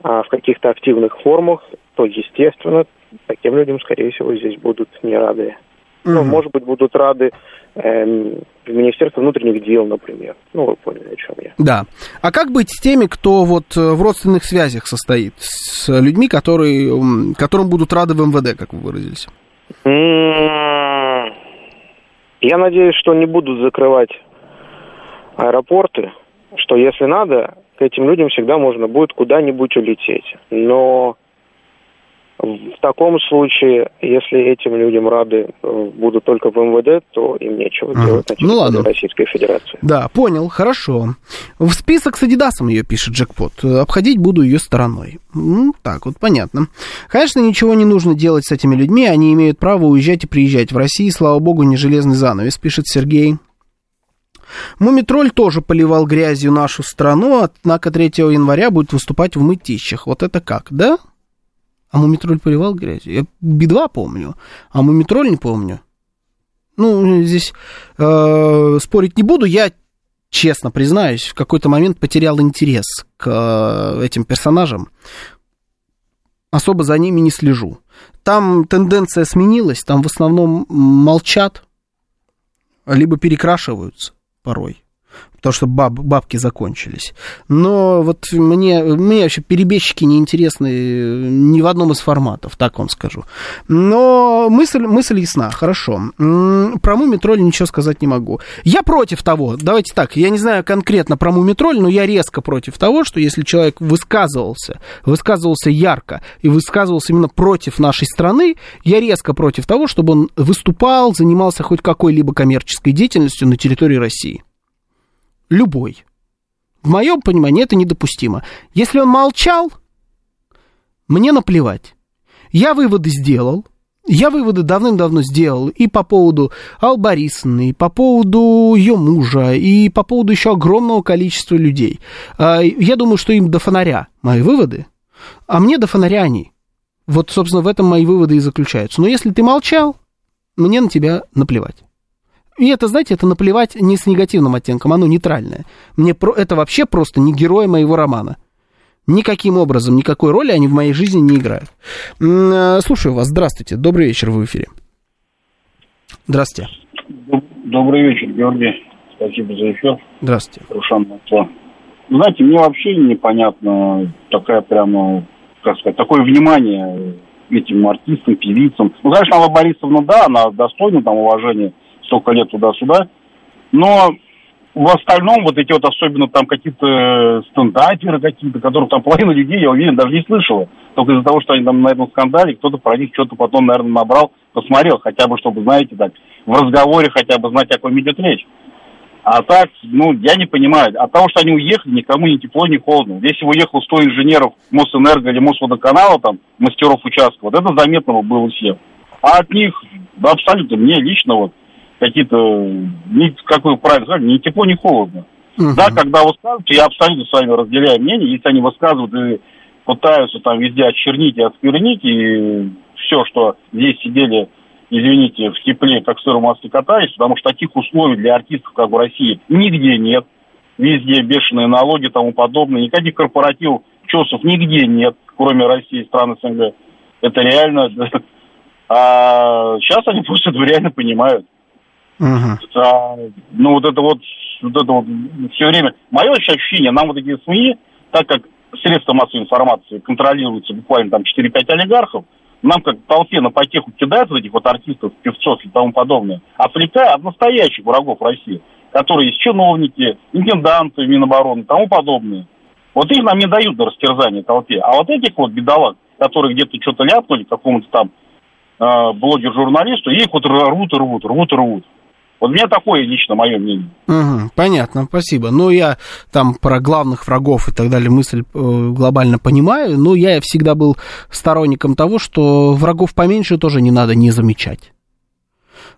а, в каких-то активных формах, то, естественно, таким людям, скорее всего, здесь будут не рады. Mm-hmm. Ну, может быть, будут рады эм, в Министерство внутренних дел, например. Ну, вы поняли, о чем я. Да. А как быть с теми, кто вот э, в родственных связях состоит, с людьми, которые, которым будут рады в МВД, как вы выразились? М-м-м. Я надеюсь, что не будут закрывать аэропорты, что если надо, к этим людям всегда можно будет куда-нибудь улететь. Но в таком случае, если этим людям рады э, будут только в МВД, то им нечего ага. делать на ну, ладно. Российской Федерации. Да, понял, хорошо. В список с Адидасом ее пишет Джекпот. Обходить буду ее стороной. Ну, так вот, понятно. Конечно, ничего не нужно делать с этими людьми. Они имеют право уезжать и приезжать. В России, слава богу, не железный занавес, пишет Сергей. Мумитроль тоже поливал грязью нашу страну, однако 3 января будет выступать в мытищах. Вот это как, да? А Мумитроль поливал грязью? Я Би-2 помню, а Мумитроль не помню. Ну, здесь э, спорить не буду. Я, честно признаюсь, в какой-то момент потерял интерес к э, этим персонажам. Особо за ними не слежу. Там тенденция сменилась, там в основном молчат, либо перекрашиваются порой потому что баб, бабки закончились. Но вот мне, мне вообще перебежчики не интересны ни в одном из форматов, так вам скажу. Но мысль, мысль ясна, хорошо. Про Мумитроль ничего сказать не могу. Я против того, давайте так, я не знаю конкретно про Мумитроль, но я резко против того, что если человек высказывался, высказывался ярко и высказывался именно против нашей страны, я резко против того, чтобы он выступал, занимался хоть какой-либо коммерческой деятельностью на территории России любой. В моем понимании это недопустимо. Если он молчал, мне наплевать. Я выводы сделал. Я выводы давным-давно сделал и по поводу Албарисны, и по поводу ее мужа, и по поводу еще огромного количества людей. А, я думаю, что им до фонаря мои выводы, а мне до фонаря они. Вот, собственно, в этом мои выводы и заключаются. Но если ты молчал, мне на тебя наплевать. И это, знаете, это наплевать не с негативным оттенком, оно нейтральное. Мне про, это вообще просто не герой моего романа. Никаким образом, никакой роли они в моей жизни не играют. Э, слушаю вас, здравствуйте, добрый вечер, в эфире. Здравствуйте. Добрый вечер, Георгий. Спасибо за эфир. Здравствуйте. Рушан Знаете, мне вообще непонятно такая прямо, как сказать, такое внимание этим артистам, певицам. Ну, конечно, Алла Борисовна, да, она достойна там уважения столько лет туда-сюда. Но в остальном вот эти вот особенно там какие-то стендаперы какие-то, которых там половина людей, я уверен, даже не слышала. Только из-за того, что они там на этом скандале, кто-то про них что-то потом, наверное, набрал, посмотрел, хотя бы, чтобы, знаете, так, в разговоре хотя бы знать, о ком идет речь. А так, ну, я не понимаю. От того, что они уехали, никому ни тепло, ни холодно. Если уехал 100 инженеров Мосэнерго или Мосводоканала, там, мастеров участка, вот это заметно было всем. А от них, да, абсолютно, мне лично вот, какие-то, как вы правильно сказали, ни тепло, ни холодно. Uh-huh. Да, когда высказывают, я абсолютно с вами разделяю мнение, если они высказывают и пытаются там везде отчернить и отсквернить, и все, что здесь сидели, извините, в тепле, как сыром масле катались, потому что таких условий для артистов, как в России, нигде нет. Везде бешеные налоги и тому подобное. Никаких корпоративов, чесов нигде нет, кроме России, стран СНГ. Это реально... А сейчас они просто это реально понимают. Uh-huh. А, ну, вот это вот, вот это вот все время. Мое ощущение, нам вот эти СМИ, так как средства массовой информации контролируются буквально там 4-5 олигархов, нам как толпе на потеху кидают вот этих вот артистов, певцов и тому подобное, отвлекая от настоящих врагов России, которые есть чиновники, интенданты Минобороны и тому подобное. Вот их нам не дают на растерзание толпе. А вот этих вот бедолаг, которые где-то что-то ляпнули какому-то там э, блогер-журналисту, их вот рвут рвут, рвут рвут. Вот у меня такое лично мое мнение. Угу, понятно, спасибо. Ну, я там про главных врагов и так далее мысль э, глобально понимаю, но я всегда был сторонником того, что врагов поменьше тоже не надо не замечать.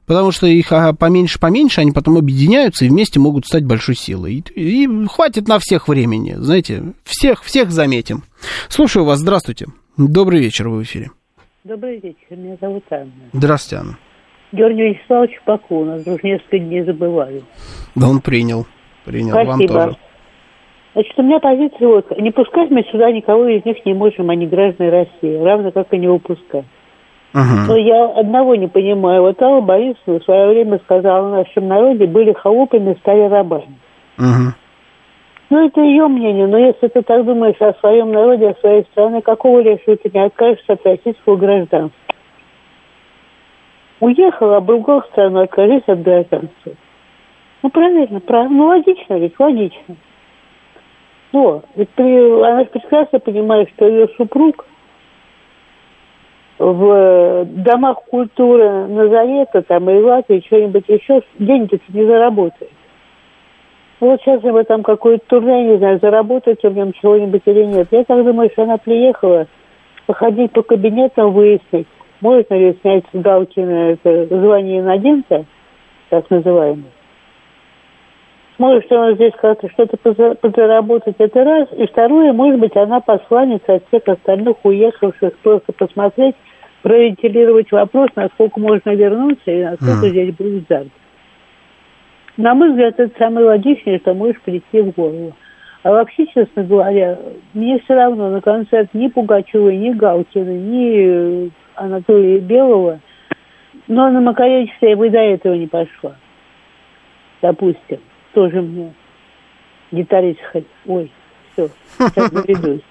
Потому что их поменьше-поменьше, они потом объединяются и вместе могут стать большой силой. И, и хватит на всех времени, знаете, всех, всех заметим. Слушаю вас, здравствуйте. Добрый вечер, вы в эфире. Добрый вечер, меня зовут Анна. Здравствуйте, Анна. Георгий Вячеславович Поклонов, уже несколько дней забываю. Да он принял, принял, Спасибо. вам тоже. Значит, у меня позиция вот, не пускать мы сюда никого из них не можем, они граждане России, равно как и не выпускать. Uh-huh. Но я одного не понимаю. Вот Алла Борисовна в свое время сказала, в нашем народе были холопами, стали рабами. Uh-huh. Ну, это ее мнение, но если ты так думаешь о своем народе, о своей стране, какого лешего ты не откажешься от российского гражданства? Уехала, а другую страну откажись от гражданства. Ну, правильно, правильно. Ну, логично ведь, логично. Вот. Ведь при, она прекрасно понимает, что ее супруг в домах культуры Назарета там и Латвии что-нибудь еще деньги не заработает. Вот сейчас бы там какой-то турне, не знаю, заработать в нем чего-нибудь или нет. Я так думаю, что она приехала походить по кабинетам, выяснить, можно ли снять с Галкина это звание инагента, так называемое. Может, он здесь как-то что-то подзаработать, это раз. И второе, может быть, она посланец от всех остальных уехавших просто посмотреть, провентилировать вопрос, насколько можно вернуться и насколько mm. здесь будет заработок. На мой взгляд, это самое логичное, что может прийти в голову. А вообще, честно говоря, мне все равно на концерт ни Пугачевой, ни Галкина, ни Анатолия Белого, но на Макаревича я бы до этого не пошла. Допустим, тоже мне гитарист хоть. Ой, все, сейчас заведусь.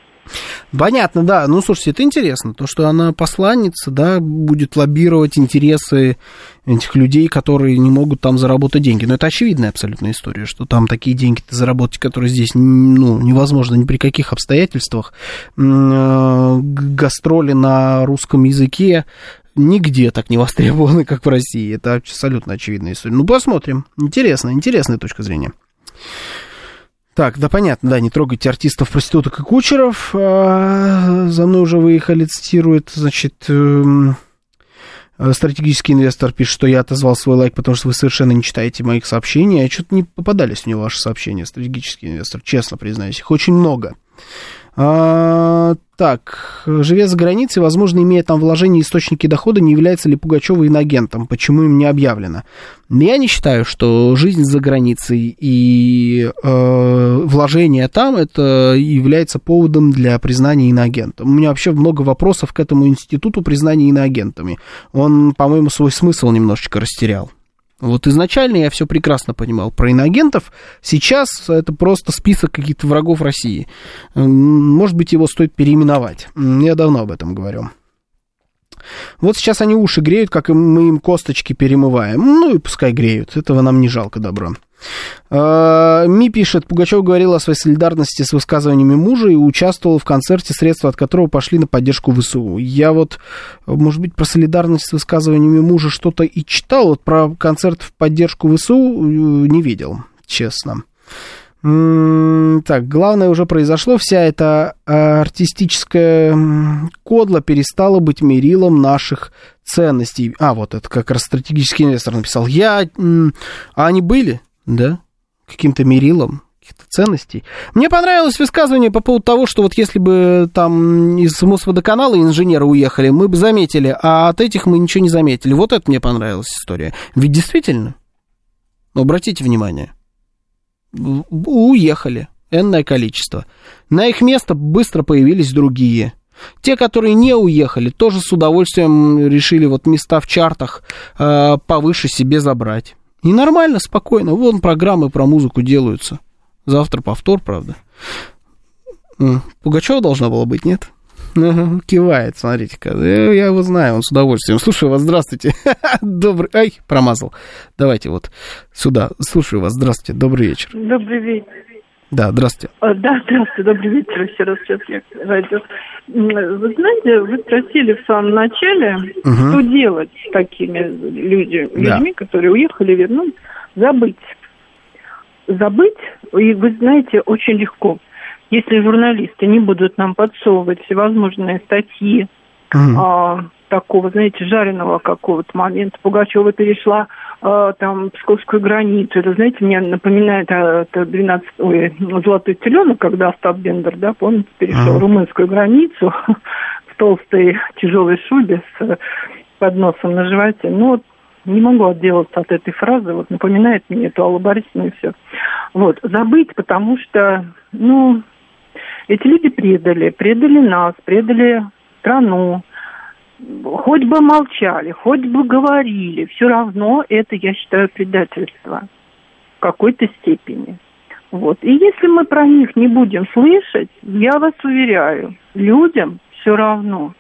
Понятно, да. Ну, слушайте, это интересно, то, что она посланница, да, будет лоббировать интересы этих людей, которые не могут там заработать деньги. Но это очевидная абсолютная история, что там такие деньги заработать, которые здесь, ну, невозможно ни при каких обстоятельствах. Э, гастроли на русском языке нигде так не востребованы, как в России. Это абсолютно очевидная история. Ну, посмотрим. Интересно, интересная точка зрения. Так, да понятно, да, не трогайте артистов, проституток и кучеров. За мной уже выехали, цитирует, значит, эм, стратегический инвестор пишет, что я отозвал свой лайк, потому что вы совершенно не читаете моих сообщений. А что-то не попадались него ваши сообщения, стратегический инвестор, честно признаюсь. Их очень много. А, так, живя за границей, возможно, имея там вложения источники дохода, не является ли Пугачева иногентом? Почему им не объявлено? Я не считаю, что жизнь за границей и э, вложение там это является поводом для признания иноагентом. У меня вообще много вопросов к этому институту признания иноагентами. Он, по-моему, свой смысл немножечко растерял. Вот изначально я все прекрасно понимал про иноагентов. Сейчас это просто список каких-то врагов России. Может быть, его стоит переименовать. Я давно об этом говорю. Вот сейчас они уши греют, как мы им косточки перемываем. Ну и пускай греют. Этого нам не жалко добро. А, Ми пишет, Пугачев говорил о своей солидарности с высказываниями мужа и участвовал в концерте, средства от которого пошли на поддержку ВСУ. Я вот, может быть, про солидарность с высказываниями мужа что-то и читал, вот про концерт в поддержку ВСУ э, не видел, честно. Так, главное уже произошло, вся эта артистическая кодла перестала быть мерилом наших ценностей. А, вот это как раз стратегический инвестор написал. Я... А они были? Да, каким-то мерилом каких-то ценностей. Мне понравилось высказывание по поводу того, что вот если бы там из Мосводоканала инженеры уехали, мы бы заметили, а от этих мы ничего не заметили. Вот это мне понравилась история. Ведь действительно, ну, обратите внимание, уехали энное количество. На их место быстро появились другие. Те, которые не уехали, тоже с удовольствием решили вот места в чартах э, повыше себе забрать. И нормально, спокойно. Вон программы про музыку делаются. Завтра повтор, правда. Пугачева должна была быть, нет? Кивает, смотрите-ка. Э, я его знаю, он с удовольствием. Слушаю вас, здравствуйте. Добрый... Ай, промазал. Давайте вот сюда. Слушаю вас, здравствуйте, добрый вечер. Добрый вечер. Да, здравствуйте. А, да, здравствуйте, добрый вечер еще раз. Сейчас я радио. Вы знаете, вы спросили в самом начале, угу. что делать с такими людьми, да. людьми, которые уехали, вернулись. Забыть. Забыть, и вы знаете, очень легко. Если журналисты не будут нам подсовывать всевозможные статьи, угу. а, такого, знаете, жареного какого-то момента. Пугачева перешла э, там псковскую границу. Это, знаете, мне напоминает э, это 12, ой, золотой теленок, когда Остап Бендер, да, помните, перешел uh-huh. румынскую границу в толстой тяжелой шубе с подносом на животе. Ну, вот не могу отделаться от этой фразы, вот напоминает мне эту Аллу Борисовну и все. Вот, забыть, потому что, ну, эти люди предали, предали нас, предали страну, хоть бы молчали, хоть бы говорили, все равно это, я считаю, предательство в какой-то степени. Вот. И если мы про них не будем слышать, я вас уверяю, людям все равно,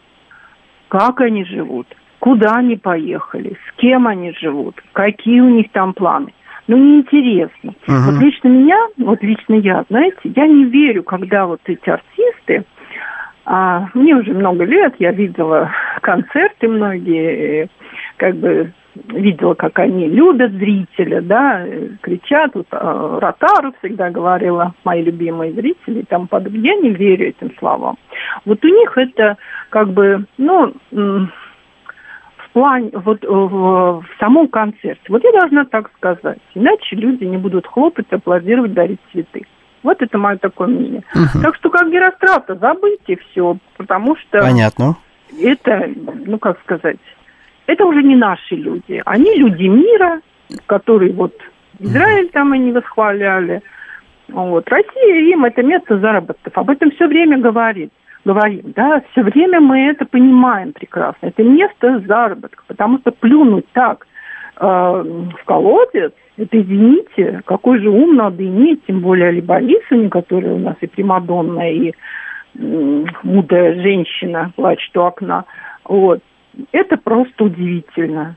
как они живут, куда они поехали, с кем они живут, какие у них там планы. Ну, неинтересно. Uh-huh. Вот лично меня, вот лично я, знаете, я не верю, когда вот эти артисты, а, мне уже много лет, я видела концерты многие, как бы видела, как они любят зрителя, да, кричат. Вот, а, Ротару всегда говорила, мои любимые зрители, там подобное. Я не верю этим словам. Вот у них это как бы, ну, в плане, вот в, в самом концерте. Вот я должна так сказать. Иначе люди не будут хлопать, аплодировать, дарить цветы. Вот это мое такое мнение. Угу. Так что как Герострата, забыть все, потому что... Понятно. Это, ну как сказать, это уже не наши люди. Они люди мира, которые вот Израиль угу. там они восхваляли. Вот. Россия им это место заработков. Об этом все время говорит. Говорим, да, все время мы это понимаем прекрасно. Это место заработка, потому что плюнуть так в колодец, это, извините, какой же ум надо иметь, тем более Али Борисовне, которая у нас и Примадонна, и мудрая женщина плачет у окна. Вот. Это просто удивительно.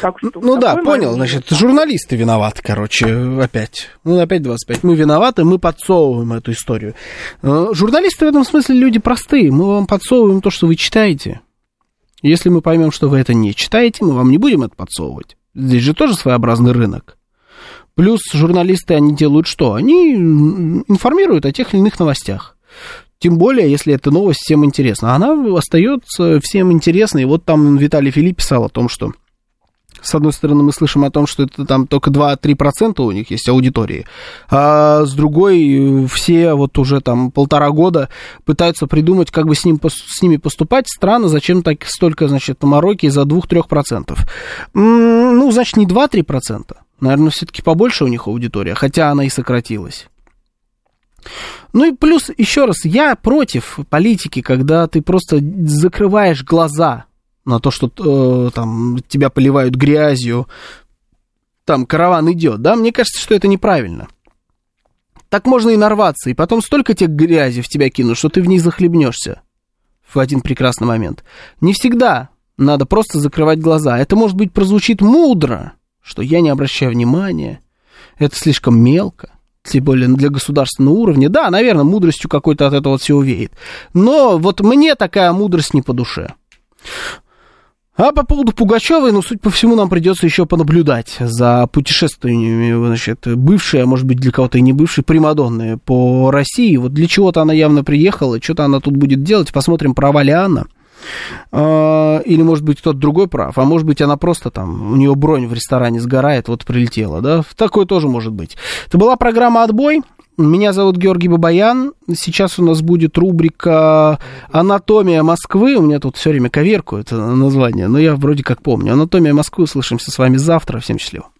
Так что ну да, понял, значит, журналисты виноваты, короче, опять. Ну, опять 25. Мы виноваты, мы подсовываем эту историю. Э, журналисты в этом смысле люди простые. Мы вам подсовываем то, что вы читаете. Если мы поймем, что вы это не читаете, мы вам не будем это подсовывать. Здесь же тоже своеобразный рынок. Плюс журналисты, они делают что? Они информируют о тех или иных новостях. Тем более, если эта новость всем интересна. Она остается всем интересной. Вот там Виталий Филипп писал о том, что с одной стороны, мы слышим о том, что это там только 2-3% у них есть аудитории, а с другой все вот уже там полтора года пытаются придумать, как бы с, ним, с ними поступать. Странно, зачем так столько, значит, мороки из-за 2-3%. Ну, значит, не 2-3%. Наверное, все-таки побольше у них аудитория, хотя она и сократилась. Ну и плюс, еще раз, я против политики, когда ты просто закрываешь глаза на то, что э, там тебя поливают грязью, там караван идет, да, мне кажется, что это неправильно. Так можно и нарваться, и потом столько тех грязи в тебя кинут, что ты в ней захлебнешься в один прекрасный момент. Не всегда надо просто закрывать глаза. Это, может быть, прозвучит мудро, что я не обращаю внимания, это слишком мелко, тем более для государственного уровня. Да, наверное, мудростью какой-то от этого всего веет. Но вот мне такая мудрость не по душе. А по поводу Пугачевой, ну, суть по всему, нам придется еще понаблюдать за путешествиями, значит, бывшей, а может быть, для кого-то и не бывшей, Примадонны по России. Вот для чего-то она явно приехала, что-то она тут будет делать. Посмотрим, права ли она. А, или, может быть, кто-то другой прав, а может быть, она просто там, у нее бронь в ресторане сгорает, вот прилетела, да, такое тоже может быть. Это была программа «Отбой». Меня зовут Георгий Бабаян. Сейчас у нас будет рубрика «Анатомия Москвы». У меня тут все время коверку это название, но я вроде как помню. «Анатомия Москвы». Услышимся с вами завтра. Всем счастливо.